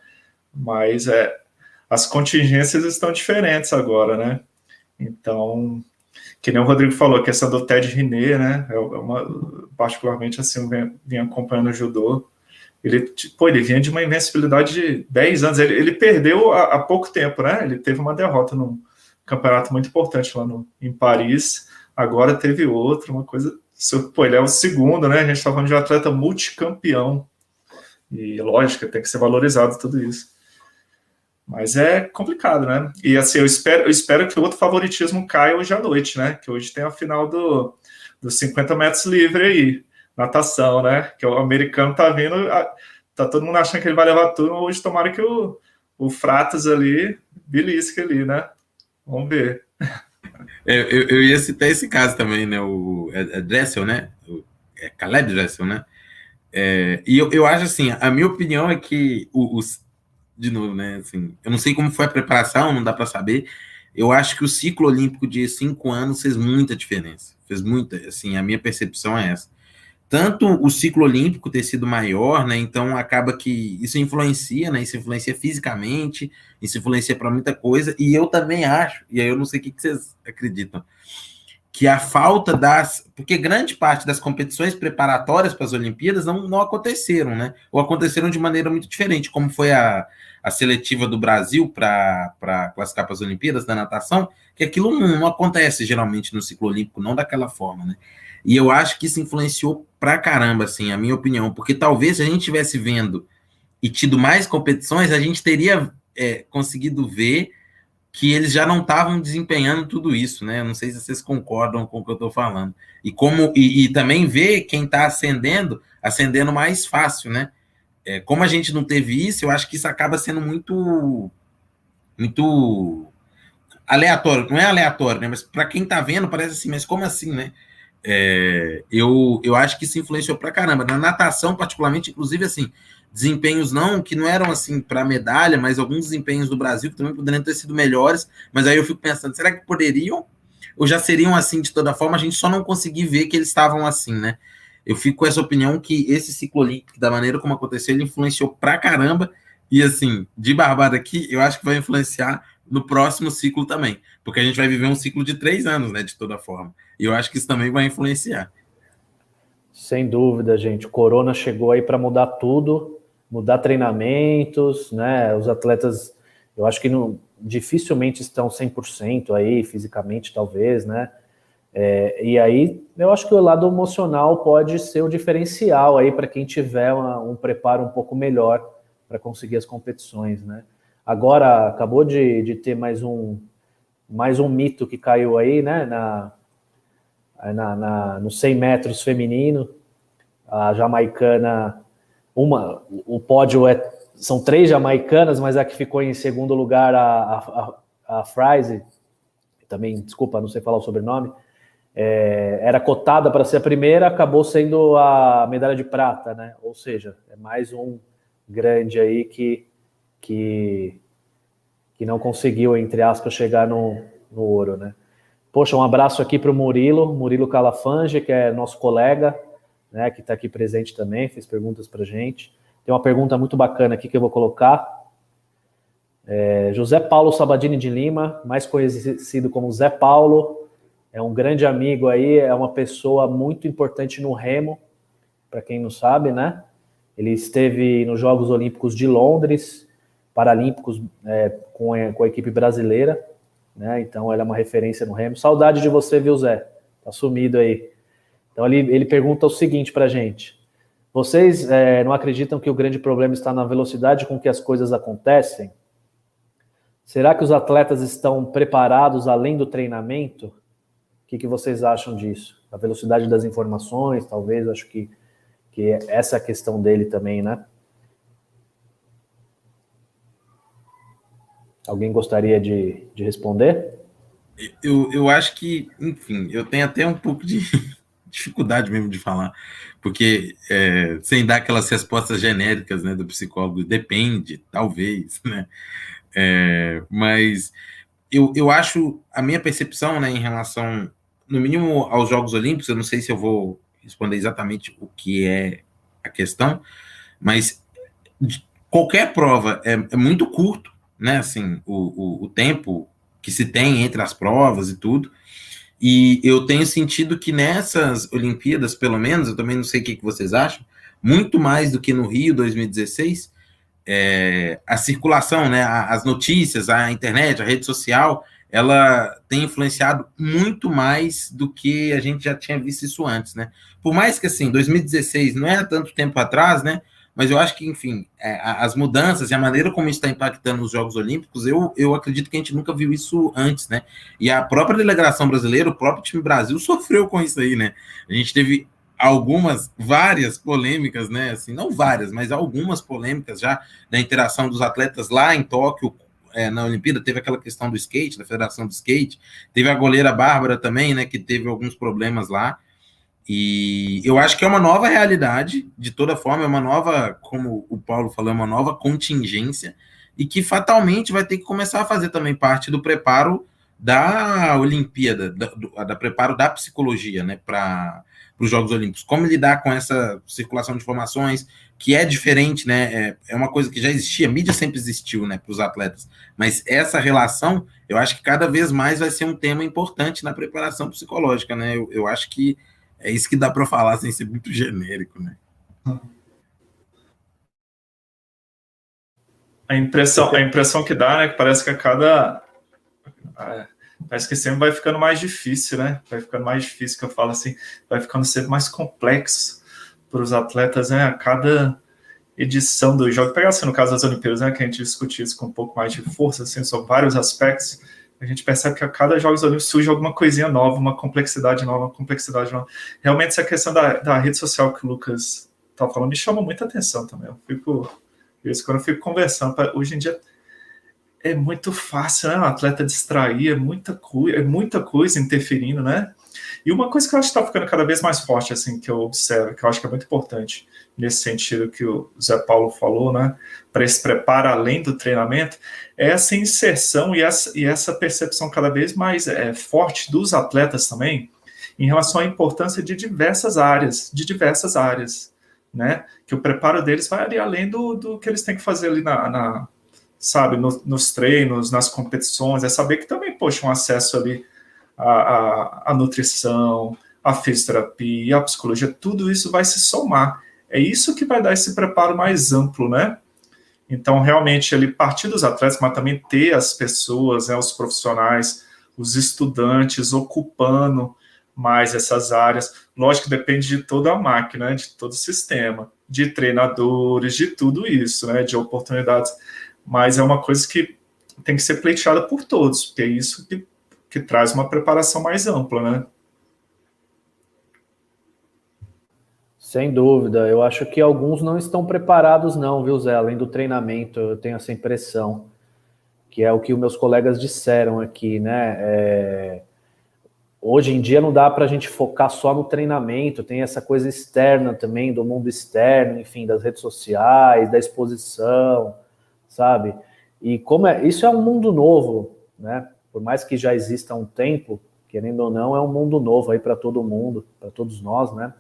Mas é, as contingências estão diferentes agora, né? Então, que nem o Rodrigo falou, a questão do Ted Riné, né? É uma, particularmente assim, vem, vem acompanhando o judô. Ele, pô, ele vinha de uma invencibilidade de 10 anos. Ele, ele perdeu há, há, pouco tempo, né? Ele teve uma derrota num campeonato muito importante lá no, em Paris, agora teve outro, uma coisa. Pô, ele é o segundo, né? A gente está falando de um atleta multicampeão. E lógico, tem que ser valorizado tudo isso. Mas é complicado, né? E assim, eu espero, eu espero que o outro favoritismo caia hoje à noite, né? Que hoje tem a final do, dos 50 metros livre aí, natação, né? Que o americano tá vindo, tá todo mundo achando que ele vai levar tudo, hoje tomara que o, o Fratas ali belisque ali, né? Vamos ver. É, eu, eu, ia citar esse caso também, né? O é, é Dressel, né? O, é Caleb Dressel, né? É, e eu, eu acho assim, a minha opinião é que os, de novo, né? Assim, eu não sei como foi a preparação, não dá para saber. Eu acho que o ciclo olímpico de cinco anos fez muita diferença. Fez muita, assim, a minha percepção é essa. Tanto o ciclo olímpico ter sido maior, né? Então acaba que isso influencia, né? Isso influencia fisicamente, isso influencia para muita coisa. E eu também acho, e aí eu não sei o que vocês acreditam, que a falta das. Porque grande parte das competições preparatórias para as Olimpíadas não, não aconteceram, né? Ou aconteceram de maneira muito diferente, como foi a, a seletiva do Brasil para classificar para as Olimpíadas da natação, que aquilo não, não, acontece geralmente no ciclo olímpico, não daquela forma, né? E eu acho que isso influenciou pra caramba, assim, a minha opinião, porque talvez se a gente tivesse vendo e tido mais competições, a gente teria é, conseguido ver que eles já não estavam desempenhando tudo isso, né? Não sei se vocês concordam com o que eu estou falando. E como e, e também ver quem está ascendendo, ascendendo mais fácil, né? É, como a gente não teve isso, eu acho que isso acaba sendo muito muito aleatório. Não é aleatório, né? Mas para quem está vendo, parece assim, mas como assim, né? É, eu, eu acho que isso influenciou para caramba. Na natação, particularmente, inclusive, assim, desempenhos não, que não eram assim para medalha, mas alguns desempenhos do Brasil que também poderiam ter sido melhores, mas aí eu fico pensando, será que poderiam ou já seriam assim de toda forma? A gente só não conseguiu ver que eles estavam assim, né? Eu fico com essa opinião que esse ciclo olímpico, da maneira como aconteceu, ele influenciou pra caramba. E assim, de barbada aqui, eu acho que vai influenciar no próximo ciclo também. Porque a gente vai viver um ciclo de três anos, né? De toda forma. E eu acho que isso também vai influenciar. Sem dúvida, gente. O Corona chegou aí para mudar tudo mudar treinamentos, né? Os atletas, eu acho que não, dificilmente estão 100% aí, fisicamente, talvez, né? É, e aí, eu acho que o lado emocional pode ser o diferencial aí para quem tiver uma, um preparo um pouco melhor para conseguir as competições, né? Agora, acabou de, de ter mais um, mais um mito que caiu aí, né? Na, na, na, no 100 metros feminino, a jamaicana uma, o pódio é, são três jamaicanas, mas a que ficou em segundo lugar, a, a, a Frise, também, desculpa, não sei falar o sobrenome, é, era cotada para ser a primeira, acabou sendo a medalha de prata, né? Ou seja, é mais um grande aí que, que, que não conseguiu, entre aspas, chegar no, no ouro, né? Poxa, um abraço aqui para o Murilo, Murilo Calafange, que é nosso colega, né, que está aqui presente também, fez perguntas para gente. Tem uma pergunta muito bacana aqui que eu vou colocar. É, José Paulo Sabadini de Lima, mais conhecido como Zé Paulo, é um grande amigo aí, é uma pessoa muito importante no remo, para quem não sabe, né? Ele esteve nos Jogos Olímpicos de Londres, Paralímpicos é, com, a, com a equipe brasileira, né? Então ele é uma referência no remo. Saudade de você, viu, Zé? Tá sumido aí. Então ele, ele pergunta o seguinte para gente: vocês é, não acreditam que o grande problema está na velocidade com que as coisas acontecem? Será que os atletas estão preparados além do treinamento? Que, que vocês acham disso? A velocidade das informações, talvez, acho que, que essa é a questão dele também, né? Alguém gostaria de, de responder? Eu, eu acho que, enfim, eu tenho até um pouco de, [LAUGHS] dificuldade mesmo de falar, porque é, sem dar aquelas respostas genéricas né, do psicólogo, depende, talvez, né? É, mas eu, eu acho, a minha percepção né, em relação, no mínimo, aos Jogos Olímpicos, eu não sei se eu vou responder exatamente o que é a questão, mas qualquer prova é, é muito curto, né? Assim, o, o, o tempo que se tem entre as provas e tudo. E eu tenho sentido que nessas Olimpíadas, pelo menos, eu também não sei o que, vocês acham, muito mais do que no Rio 2016, é, a circulação, né, as notícias, a internet, a rede social, ela tem influenciado muito mais do que a gente já tinha visto isso antes, né? Por mais que assim, 2016 não é tanto tempo atrás, né? Mas eu acho que, enfim, é, as mudanças e a maneira como isso está impactando os Jogos Olímpicos, eu, eu acredito que a gente nunca viu isso antes, né? E a própria delegação brasileira, o próprio time Brasil [LAUGHS] sofreu com isso aí, né? A gente teve algumas, várias polêmicas, né? Assim, não várias, mas algumas polêmicas já da interação dos atletas lá em Tóquio é, na Olimpíada, teve aquela questão do skate, da Federação do Skate, teve a goleira Bárbara também, né, que teve alguns problemas lá. E eu acho que é uma nova realidade, de toda forma, é uma nova, como o Paulo falou, é uma nova contingência, e que fatalmente vai ter que começar a fazer também parte do preparo da Olimpíada, da, do, da preparo da psicologia, né, para os Jogos Olímpicos. Como lidar com essa circulação de informações, que é diferente, né? É, é uma coisa que já existia, a mídia sempre existiu, né, para os atletas. Mas essa relação, eu acho que cada vez mais vai ser um tema importante na preparação psicológica, né? Eu, eu acho que é isso que dá para falar sem ser muito genérico, né? A impressão, a impressão que dá, né, que parece que a cada parece que sempre vai ficando mais difícil, né? Vai ficando mais difícil, que eu falo assim, vai ficando sempre mais complexo para os atletas, né? A cada edição do jogo, pegar assim no caso das Olimpíadas, né? Que a gente discutiu isso com um pouco mais de força, assim, são vários aspectos. A gente percebe que a cada Jogos Olímpicos surge alguma coisinha nova, uma complexidade nova, uma complexidade nova. Realmente, essa questão da, da rede social que o Lucas tá falando me chama muita atenção também. Eu fico, isso quando eu fico conversando, hoje em dia é muito fácil, né? O atleta distrair, é muita, coisa, é muita coisa interferindo, né? E uma coisa que eu acho que está ficando cada vez mais forte, assim, que eu observo, que eu acho que é muito importante, nesse sentido que o Zé Paulo falou, né? Para esse preparo além do treinamento, é essa inserção e essa, e essa percepção cada vez mais é, forte dos atletas também, em relação à importância de diversas áreas, de diversas áreas, né? Que o preparo deles vai ali além do, do que eles têm que fazer ali na, na sabe, no, nos treinos, nas competições, é saber que também, poxa, um acesso ali à, à, à nutrição, à fisioterapia, à psicologia, tudo isso vai se somar. É isso que vai dar esse preparo mais amplo, né? Então, realmente, ele partir dos atletas, mas também ter as pessoas, né, os profissionais, os estudantes ocupando mais essas áreas. Lógico que depende de toda a máquina, né, de todo o sistema, de treinadores, de tudo isso, né, de oportunidades mas é uma coisa que tem que ser pleiteada por todos, porque é isso que, que traz uma preparação mais ampla, né? Sem dúvida, eu acho que alguns não estão preparados, não, viu, Zé? Além do treinamento, eu tenho essa impressão, que é o que meus colegas disseram aqui, né? É... Hoje em dia não dá para a gente focar só no treinamento, tem essa coisa externa também, do mundo externo, enfim, das redes sociais, da exposição sabe? E como é, isso é um mundo novo, né? Por mais que já exista um tempo, querendo ou não, é um mundo novo aí para todo mundo, para todos nós, né?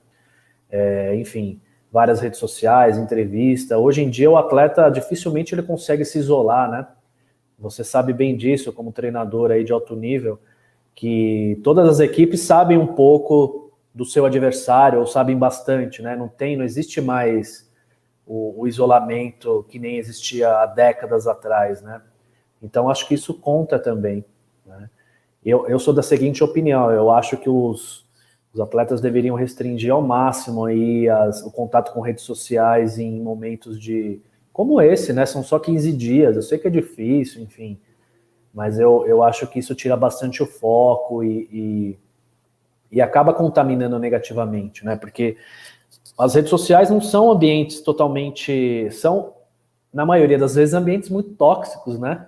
É, enfim, várias redes sociais, entrevista. Hoje em dia o atleta dificilmente ele consegue se isolar, né? Você sabe bem disso como treinador aí de alto nível, que todas as equipes sabem um pouco do seu adversário ou sabem bastante, né? Não tem, não existe mais o, o, isolamento que nem existia há décadas atrás, né? Então acho que isso conta também. Né? Eu, eu sou da seguinte opinião: eu acho que os, os atletas deveriam restringir ao máximo aí as, o contato com redes sociais em momentos de como esse, né? São só 15 dias. Eu sei que é difícil, enfim, mas eu, eu acho que isso tira bastante o foco e, e, e acaba contaminando negativamente, né? Porque as redes sociais não são ambientes totalmente. São, na maioria das vezes, ambientes muito tóxicos, né?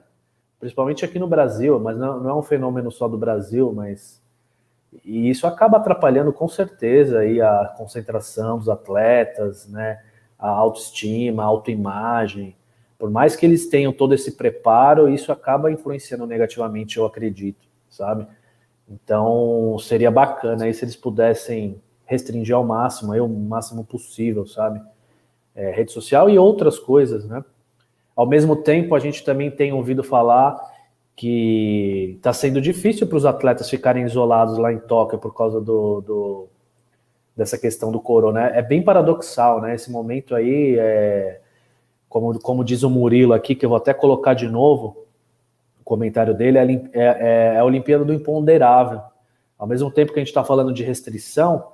Principalmente aqui no Brasil, mas não, não é um fenômeno só do Brasil, mas. E isso acaba atrapalhando com certeza aí a concentração dos atletas, né? A autoestima, a autoimagem. Por mais que eles tenham todo esse preparo, isso acaba influenciando negativamente, eu acredito, sabe? Então, seria bacana aí se eles pudessem restringir ao máximo, aí, o máximo possível, sabe? É, rede social e outras coisas, né? Ao mesmo tempo, a gente também tem ouvido falar que está sendo difícil para os atletas ficarem isolados lá em Tóquio por causa do, do, dessa questão do corona. É bem paradoxal, né? Esse momento aí, é, como, como diz o Murilo aqui, que eu vou até colocar de novo, o comentário dele, é, é, é, a Olimpíada do Imponderável. Ao mesmo tempo que a gente está falando de restrição,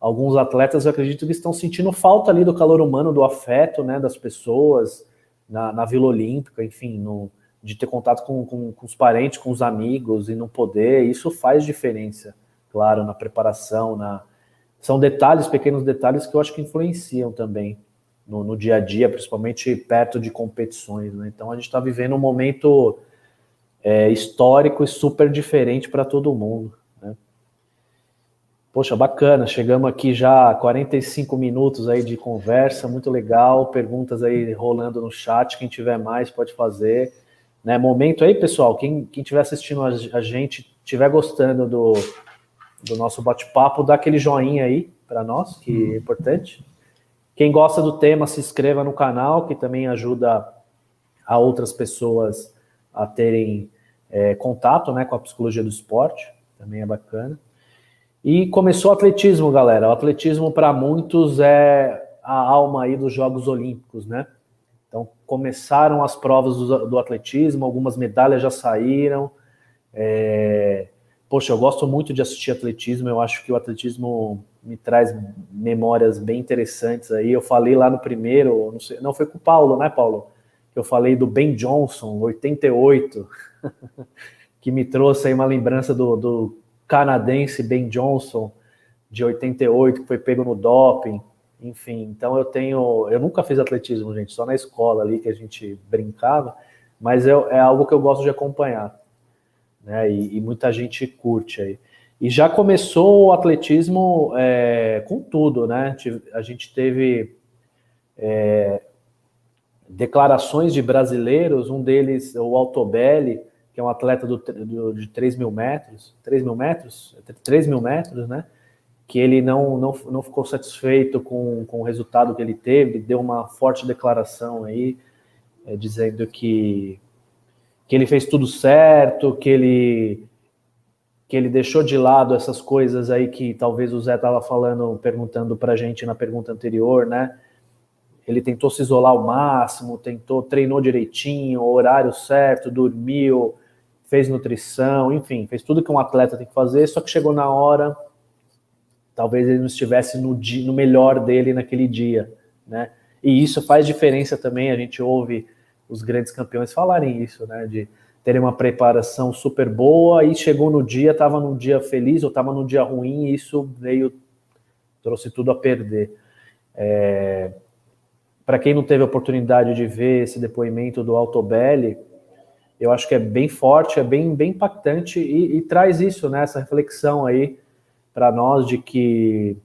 alguns atletas eu acredito que estão sentindo falta ali do calor humano, do afeto né, das pessoas na, na Vila Olímpica, enfim, no, de ter contato com, com, com, os parentes, com os amigos e não poder. Isso faz diferença, claro, na preparação, na, são detalhes, pequenos detalhes que eu acho que influenciam também no, no dia a dia, principalmente perto de competições. Né? Então a gente está vivendo um momento é, histórico e super diferente para todo mundo. Poxa, bacana, chegamos aqui já 45 minutos aí de conversa, muito legal, perguntas aí rolando no chat, quem tiver mais pode fazer. Né? Momento aí, pessoal, quem estiver assistindo a, gente, estiver gostando do, do nosso bate-papo, dá aquele joinha aí para nós, que é importante. Quem gosta do tema, se inscreva no canal, que também ajuda a outras pessoas a terem é, contato né, com a psicologia do esporte, também é bacana. E começou o atletismo, galera. O atletismo, para muitos, é a alma aí dos Jogos Olímpicos, né? Então, começaram as provas do, do atletismo, algumas medalhas já saíram. É, Poxa, eu gosto muito de assistir atletismo, eu acho que o atletismo me traz memórias bem interessantes aí. Eu falei lá no primeiro, não, sei, não foi com o Paulo, né, Paulo? Eu falei do Ben Johnson, 88, [LAUGHS] que me trouxe aí uma lembrança do, do canadense Ben Johnson, de 88, que foi pego no doping. Enfim, então eu tenho. Eu nunca fiz atletismo, gente, só na escola ali que a gente brincava, mas é, é algo que eu gosto de acompanhar né? E, e muita gente curte aí. E já começou o atletismo é, com tudo, né? A gente teve é, declarações de brasileiros, um deles, o Altobelli, que é um atleta do, do, de 3 mil metros, 3 mil metros? 3 mil metros, né? Que ele não, não, não ficou satisfeito com, com o resultado que ele teve, deu uma forte declaração aí, é, dizendo que que ele fez tudo certo, que ele que ele deixou de lado essas coisas aí que talvez o Zé estava falando, perguntando para a gente na pergunta anterior, né? Ele tentou se isolar ao máximo, tentou, treinou direitinho, horário certo, dormiu, fez nutrição, enfim, fez tudo que um atleta tem que fazer, só que chegou na hora, talvez ele não estivesse no, dia, no melhor dele naquele dia, né? E isso faz diferença também, a gente ouve os grandes campeões falarem isso, né? De terem uma preparação super boa e chegou no dia, estava num dia feliz ou estava num dia ruim e isso veio, trouxe tudo a perder. É, Para quem não teve a oportunidade de ver esse depoimento do Altobelli, eu acho que é bem forte, é bem, bem impactante e, e traz isso, né? Essa reflexão aí para nós de que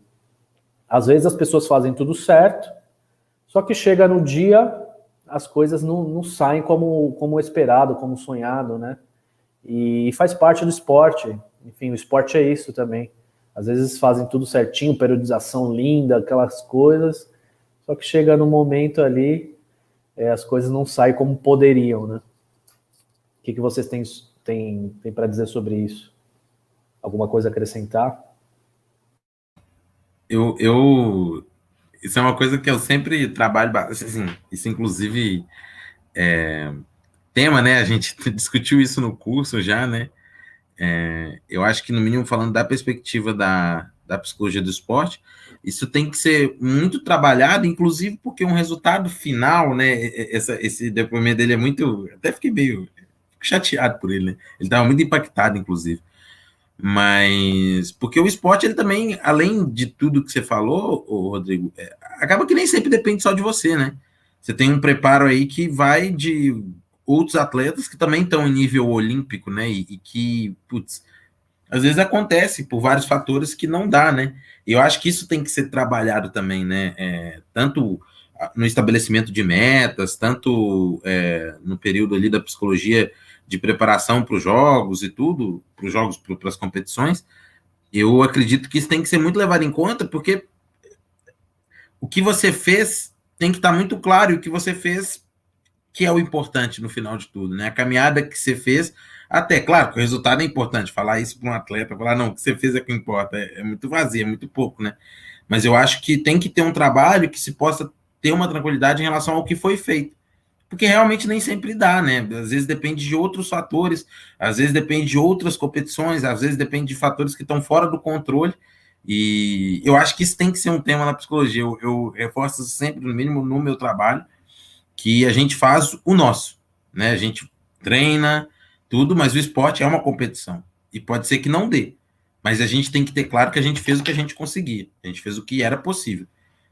às vezes as pessoas fazem tudo certo, só que chega no dia as coisas não, não saem como, como esperado, como sonhado, né? E faz parte do esporte. Enfim, o esporte é isso também. Às vezes fazem tudo certinho, periodização linda, aquelas coisas, só que chega no momento ali, é, as coisas não saem como poderiam, né? O que, que vocês têm, têm, têm para dizer sobre isso? Alguma coisa a acrescentar? Eu, eu isso é uma coisa que eu sempre trabalho, assim, isso inclusive é, tema, né? A gente [LAUGHS] discutiu isso no curso já, né? É, eu acho que, no mínimo, falando da perspectiva da, da psicologia do esporte, isso tem que ser muito trabalhado, inclusive porque um resultado final, né? Essa, esse depoimento dele é muito. Até fiquei meio chateado por ele, né? Ele estava muito impactado, inclusive. Mas porque o esporte ele também, além de tudo que você falou, Rodrigo, é, acaba que nem sempre depende só de você, né? Você tem um preparo aí que vai de outros atletas que também estão em nível olímpico, né? E, e, que, putz, às vezes acontece por vários fatores que não dá, né? Eu acho que isso tem que ser trabalhado também, né? É, tanto no estabelecimento de metas, tanto é, no período ali da psicologia de preparação para os jogos e tudo, para os jogos, para as competições, eu acredito que isso tem que ser muito levado em conta, porque o que você fez tem que estar muito claro, e o que você fez que é o importante no final de tudo, né? A caminhada que você fez, até, claro, que o resultado é importante, falar isso para um atleta, falar, não, o que você fez é que importa, é, é muito vazio, é muito pouco, né? Mas eu acho que tem que ter um trabalho que se possa ter uma tranquilidade em relação ao que foi feito. porque realmente nem sempre dá, né? Às vezes depende de outros fatores, às vezes depende de outras competições, às vezes depende de fatores que estão fora do controle. E eu acho que isso tem que ser um tema na psicologia. Eu, eu reforço sempre, no mínimo no meu trabalho, que a gente faz o nosso, né? A gente treina tudo, mas o esporte é uma competição e pode ser que não dê. Mas a gente tem que ter claro que a gente fez o que a gente conseguia, a gente fez o que era possível.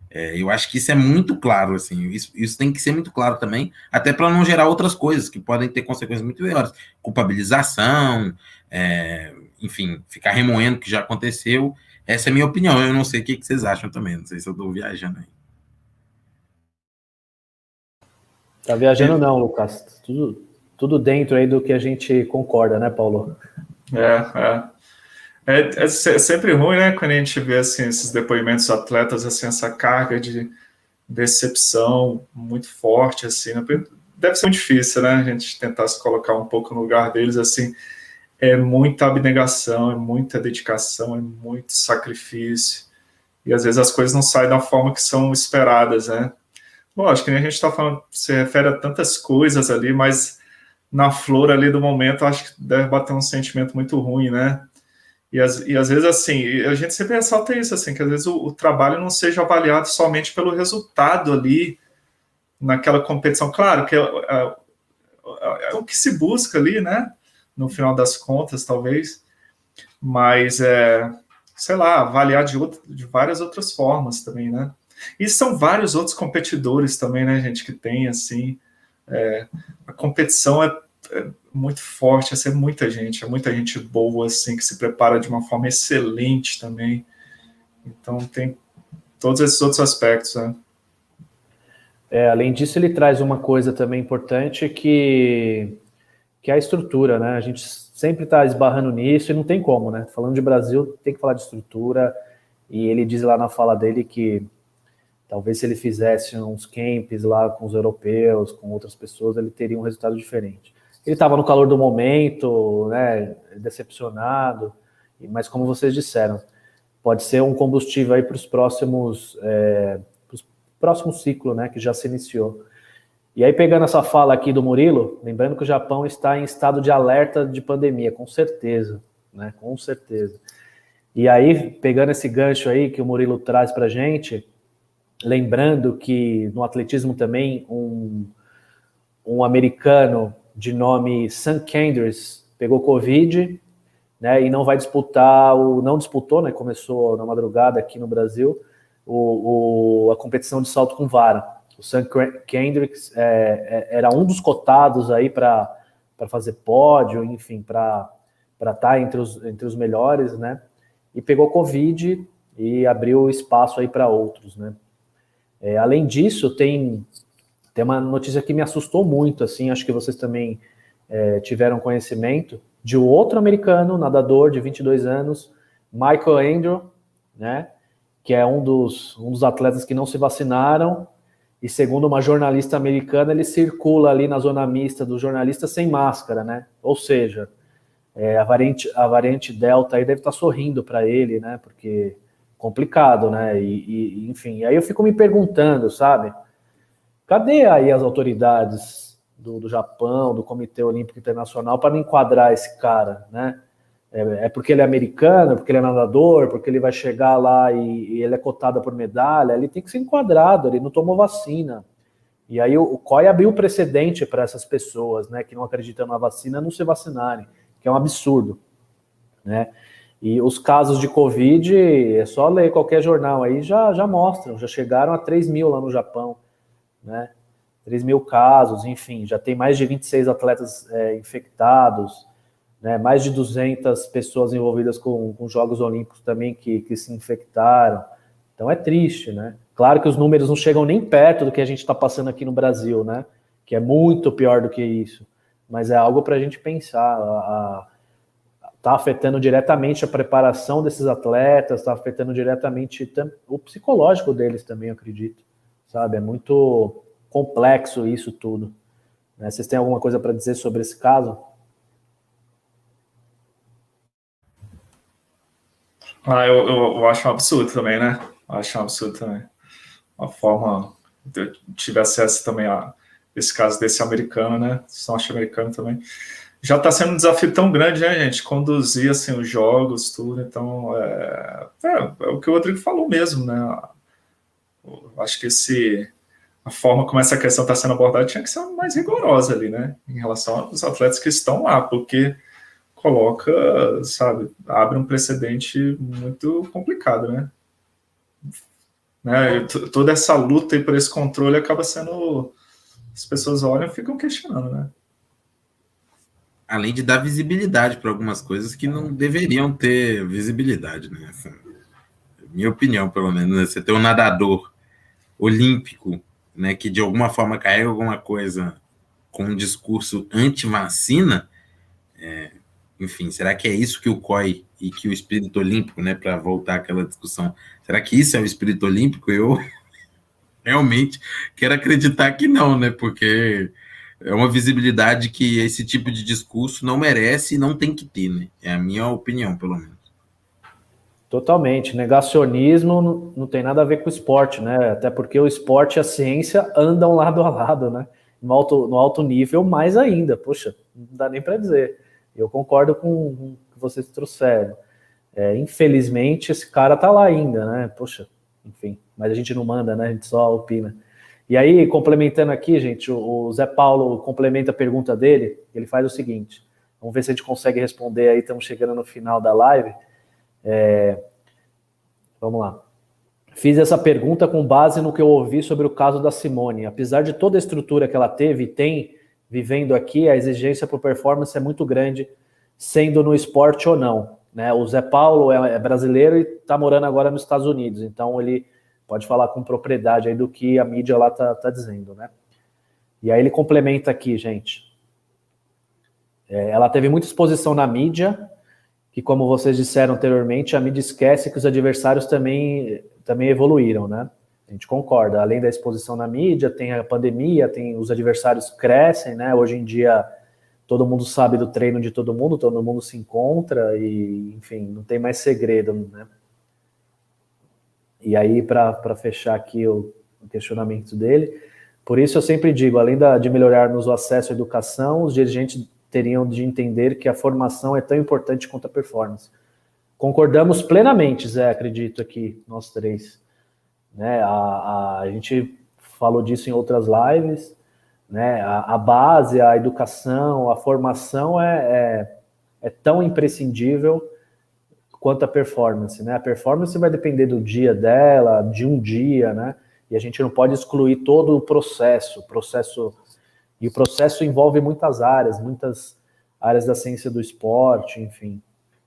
É, eu acho que isso é muito claro, assim, isso, isso tem que ser muito claro também, até para não gerar outras coisas que podem ter consequências muito maiores, culpabilização, é, enfim, ficar remoendo o que já aconteceu. Essa é a minha opinião. Eu não sei o que, que vocês acham também, não sei se eu estou viajando aí. Tá viajando não, Lucas. Tudo, tudo dentro aí do que a gente concorda, né, Paulo? É, é. É, é, sempre ruim, né, quando a gente vê assim, esses depoimentos atletas, assim, essa carga de decepção muito forte, assim, né? deve ser muito difícil, né, a gente tentar se colocar um pouco no lugar deles, assim, é muita abnegação, é muita dedicação, é muito sacrifício, e às vezes as coisas não saem da forma que são esperadas, né. Lógico, que a gente está falando, se refere a tantas coisas ali, mas na flor ali do momento, acho que deve bater um sentimento muito ruim, né, e, as, e às vezes, assim, a gente sempre ressalta isso, assim, que às vezes o, o, trabalho não seja avaliado somente pelo resultado ali naquela competição. Claro que é, é, é, é o que se busca ali, né? No final das contas, talvez. Mas, é, sei lá, avaliar de, outro, de várias outras formas também, né? E são vários outros competidores também, né, gente, que tem, assim, é, a competição é, é muito forte, essa é muita gente, é muita gente boa, assim, que se prepara de uma forma excelente também. Então tem todos esses outros aspectos, né? É, além disso, ele traz uma coisa também importante que, que é a estrutura, né? A gente sempre está esbarrando nisso e não tem como, né? Falando de Brasil, tem que falar de estrutura. E ele diz lá na fala dele que talvez se ele fizesse uns camps lá com os europeus, com outras pessoas, ele teria um resultado diferente. Ele estava no calor do momento, né, decepcionado, mas como vocês disseram, pode ser um combustível aí para os próximos, é, próximo ciclo, né, que já se iniciou. E aí pegando essa fala aqui do Murilo, lembrando que o Japão está em estado de alerta de pandemia, com certeza, né, com certeza. E aí pegando esse gancho aí que o Murilo traz para gente, lembrando que no atletismo também um um americano de nome Sam Kenders pegou Covid, né, e não vai disputar, o, não disputou, né, começou na madrugada aqui no Brasil, o, o a competição de salto com vara. O Sam Kendricks é, é, era um dos cotados aí para fazer pódio, enfim, para estar tá entre os, entre os melhores, né, e pegou Covid e abriu espaço aí para outros, né. É, além disso, tem tem uma notícia que me assustou muito, assim, acho que vocês também é, tiveram conhecimento, de outro americano, nadador de 22 anos, Michael Andrew, né, que é um dos, um dos atletas que não se vacinaram, e segundo uma jornalista americana, ele circula ali na zona mista dos jornalistas sem máscara, né, ou seja, é, a, variante, a variante Delta aí deve estar sorrindo para ele, né, porque complicado, né, e, e enfim, aí eu fico me perguntando, sabe, Cadê aí as autoridades do, do Japão, do Comitê Olímpico Internacional, para enquadrar esse cara, né? É, é, porque ele é americano, porque ele é nadador, porque ele vai chegar lá e, e, ele é cotado por medalha, ele tem que ser enquadrado, ele não tomou vacina. E aí o, COI abriu precedente para essas pessoas, né, que não acreditam na vacina, não se vacinarem, que é um absurdo, né? E os casos de Covid, é só ler qualquer jornal aí, já, já mostram, já chegaram a 3 mil lá no Japão né? 3 mil casos, enfim, já tem mais de 26 atletas é, infectados, né? mais de 200 pessoas envolvidas com, com Jogos Olímpicos também que, que se infectaram. Então é triste, né? Claro que os números não chegam nem perto do que a gente está passando aqui no Brasil, né? Que é muito pior do que isso. Mas é algo para a gente pensar. Está afetando diretamente a preparação desses atletas, está afetando diretamente o psicológico deles também, acredito sabe? É muito complexo isso tudo. Né? Vocês têm alguma coisa para dizer sobre esse caso? Ah, eu, eu, eu, acho um absurdo também, né? Eu acho um absurdo também. Uma forma. Eu tive acesso também a esse caso desse americano, né? Norte-americano também. Já está sendo um desafio tão grande, né, gente? Conduzir assim, os jogos, tudo. Então, é, é, é o que o Rodrigo falou mesmo, né? Acho que esse, a forma como essa questão está sendo abordada tinha que ser mais rigorosa ali, né? Em relação aos atletas que estão lá, porque coloca, sabe, abre um precedente muito complicado, né? né? Toda essa luta por esse controle acaba sendo. As pessoas olham e ficam questionando, né? Além de dar visibilidade para algumas coisas que não deveriam ter visibilidade, né? Essa, minha opinião, pelo menos. Né? Você ter um nadador olímpico, né, que de alguma forma carrega alguma coisa com um discurso anti-vacina, é, enfim, será que é isso que o COI e que o espírito olímpico, né, para voltar àquela discussão, será que isso é o espírito olímpico? Eu [LAUGHS] realmente quero acreditar que não, né, porque é uma visibilidade que esse tipo de discurso não merece e não tem que ter, né? É a minha opinião, pelo menos. Totalmente. Negacionismo não, tem nada a ver com o esporte, né? Até porque o esporte e a ciência andam lado a lado, né? No alto, no alto nível, mais ainda. Poxa, não dá nem para dizer. Eu concordo com o que vocês trouxeram. É, infelizmente, esse cara tá lá ainda, né? Poxa, enfim, mas a gente não manda, né? A gente só opina. E aí, complementando aqui, gente, o, Zé Paulo complementa a pergunta dele, ele faz o seguinte: vamos ver se a gente consegue responder aí, estamos chegando no final da live. É, vamos lá. Fiz essa pergunta com base no que eu ouvi sobre o caso da Simone. Apesar de toda a estrutura que ela teve e tem, vivendo aqui, a exigência por performance é muito grande, sendo no esporte ou não. Né? O Zé Paulo é, é brasileiro e está morando agora nos Estados Unidos, então ele pode falar com propriedade aí do que a mídia lá está tá dizendo, né? E aí ele complementa aqui, gente. É, ela teve muita exposição na mídia, que como vocês disseram anteriormente, a mídia esquece que os adversários também, também evoluíram, né? A gente concorda. Além da exposição na mídia, tem a pandemia, tem os adversários crescem, né? Hoje em dia todo mundo sabe do treino de todo mundo, todo mundo se encontra e, enfim, não tem mais segredo, né? E aí, para fechar aqui o, questionamento dele, por isso eu sempre digo, além da, de melhorarmos o acesso à educação, os dirigentes teriam de entender que a formação é tão importante quanto a performance. Concordamos plenamente, Zé, acredito aqui, nós três. Né? A, a, a gente falou disso em outras lives, né? A, a base, a educação, a formação é, é, é, tão imprescindível quanto a performance, né? A performance vai depender do dia dela, de um dia, né? E a gente não pode excluir todo o processo, processo e o processo envolve muitas áreas, muitas áreas da ciência do esporte, enfim.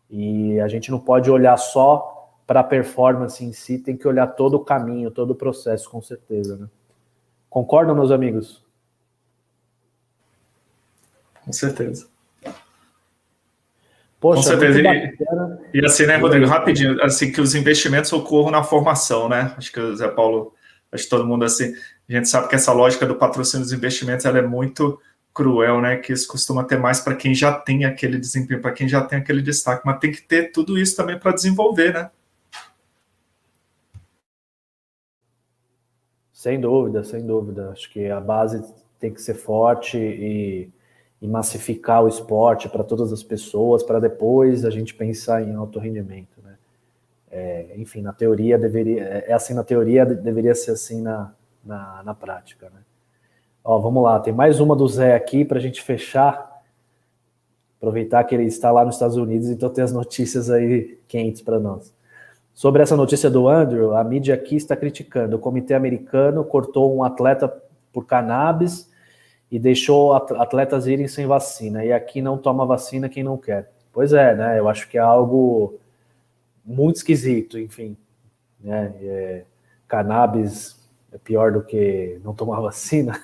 E a gente não pode olhar só para a performance em si, tem que olhar todo o caminho, todo o processo, com certeza. Né? Concordam, meus amigos? Com certeza. Poxa, com certeza. E, e, assim, né, Rodrigo, rapidinho, assim, que os investimentos ocorram na formação, né? Acho que o Zé Paulo, acho que todo mundo assim, a gente sabe que essa lógica do patrocínio dos investimentos ela é muito cruel, né? Que isso costuma ter mais para quem já tem aquele desempenho, para quem já tem aquele destaque, mas tem que ter tudo isso também para desenvolver, né? Sem dúvida, sem dúvida. Acho que a base tem que ser forte e, e massificar o esporte para todas as pessoas, para depois a gente pensar em alto rendimento. Né? É, enfim, na teoria deveria. É assim na teoria, deveria ser assim na, na, na prática. Né? Ó, vamos lá, tem mais uma do Zé aqui para a gente fechar. Aproveitar que ele está lá nos Estados Unidos, então tem as notícias aí quentes para nós. Sobre essa notícia do Andrew, a mídia aqui está criticando. O comitê americano cortou um atleta por cannabis e deixou atletas irem sem vacina. E aqui não toma vacina quem não quer. Pois é, né? Eu acho que é algo muito esquisito, enfim. Né? É, cannabis é pior do que não tomar [LAUGHS] vacina.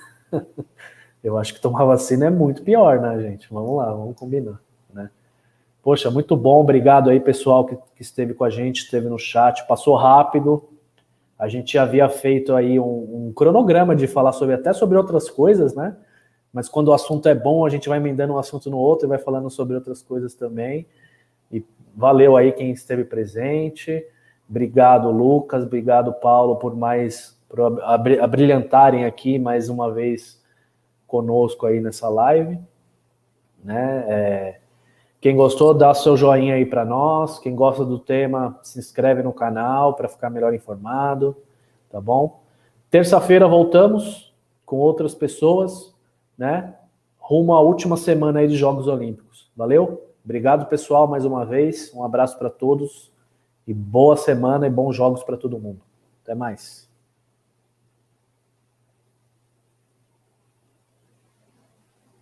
Eu acho que tomar vacina é muito pior, né, gente? Vamos lá, vamos combinar. Poxa, muito bom, obrigado aí, pessoal que, que esteve com a gente, esteve no chat, passou rápido. A gente havia feito aí um, um, cronograma de falar sobre até sobre outras coisas, né? Mas quando o assunto é bom, a gente vai emendando um assunto no outro e vai falando sobre outras coisas também. E valeu aí quem esteve presente. Obrigado, Lucas. Obrigado, Paulo, por mais por abrilhantarem aqui mais uma vez conosco aí nessa live. Né? É, quem gostou, dá seu joinha aí para nós. Quem gosta do tema, se inscreve no canal para ficar melhor informado, tá bom? Terça-feira voltamos com outras pessoas, né? Rumo à última semana aí de Jogos Olímpicos. Valeu? Obrigado, pessoal, mais uma vez. Um abraço para todos e boa semana e bons jogos para todo mundo. Até mais.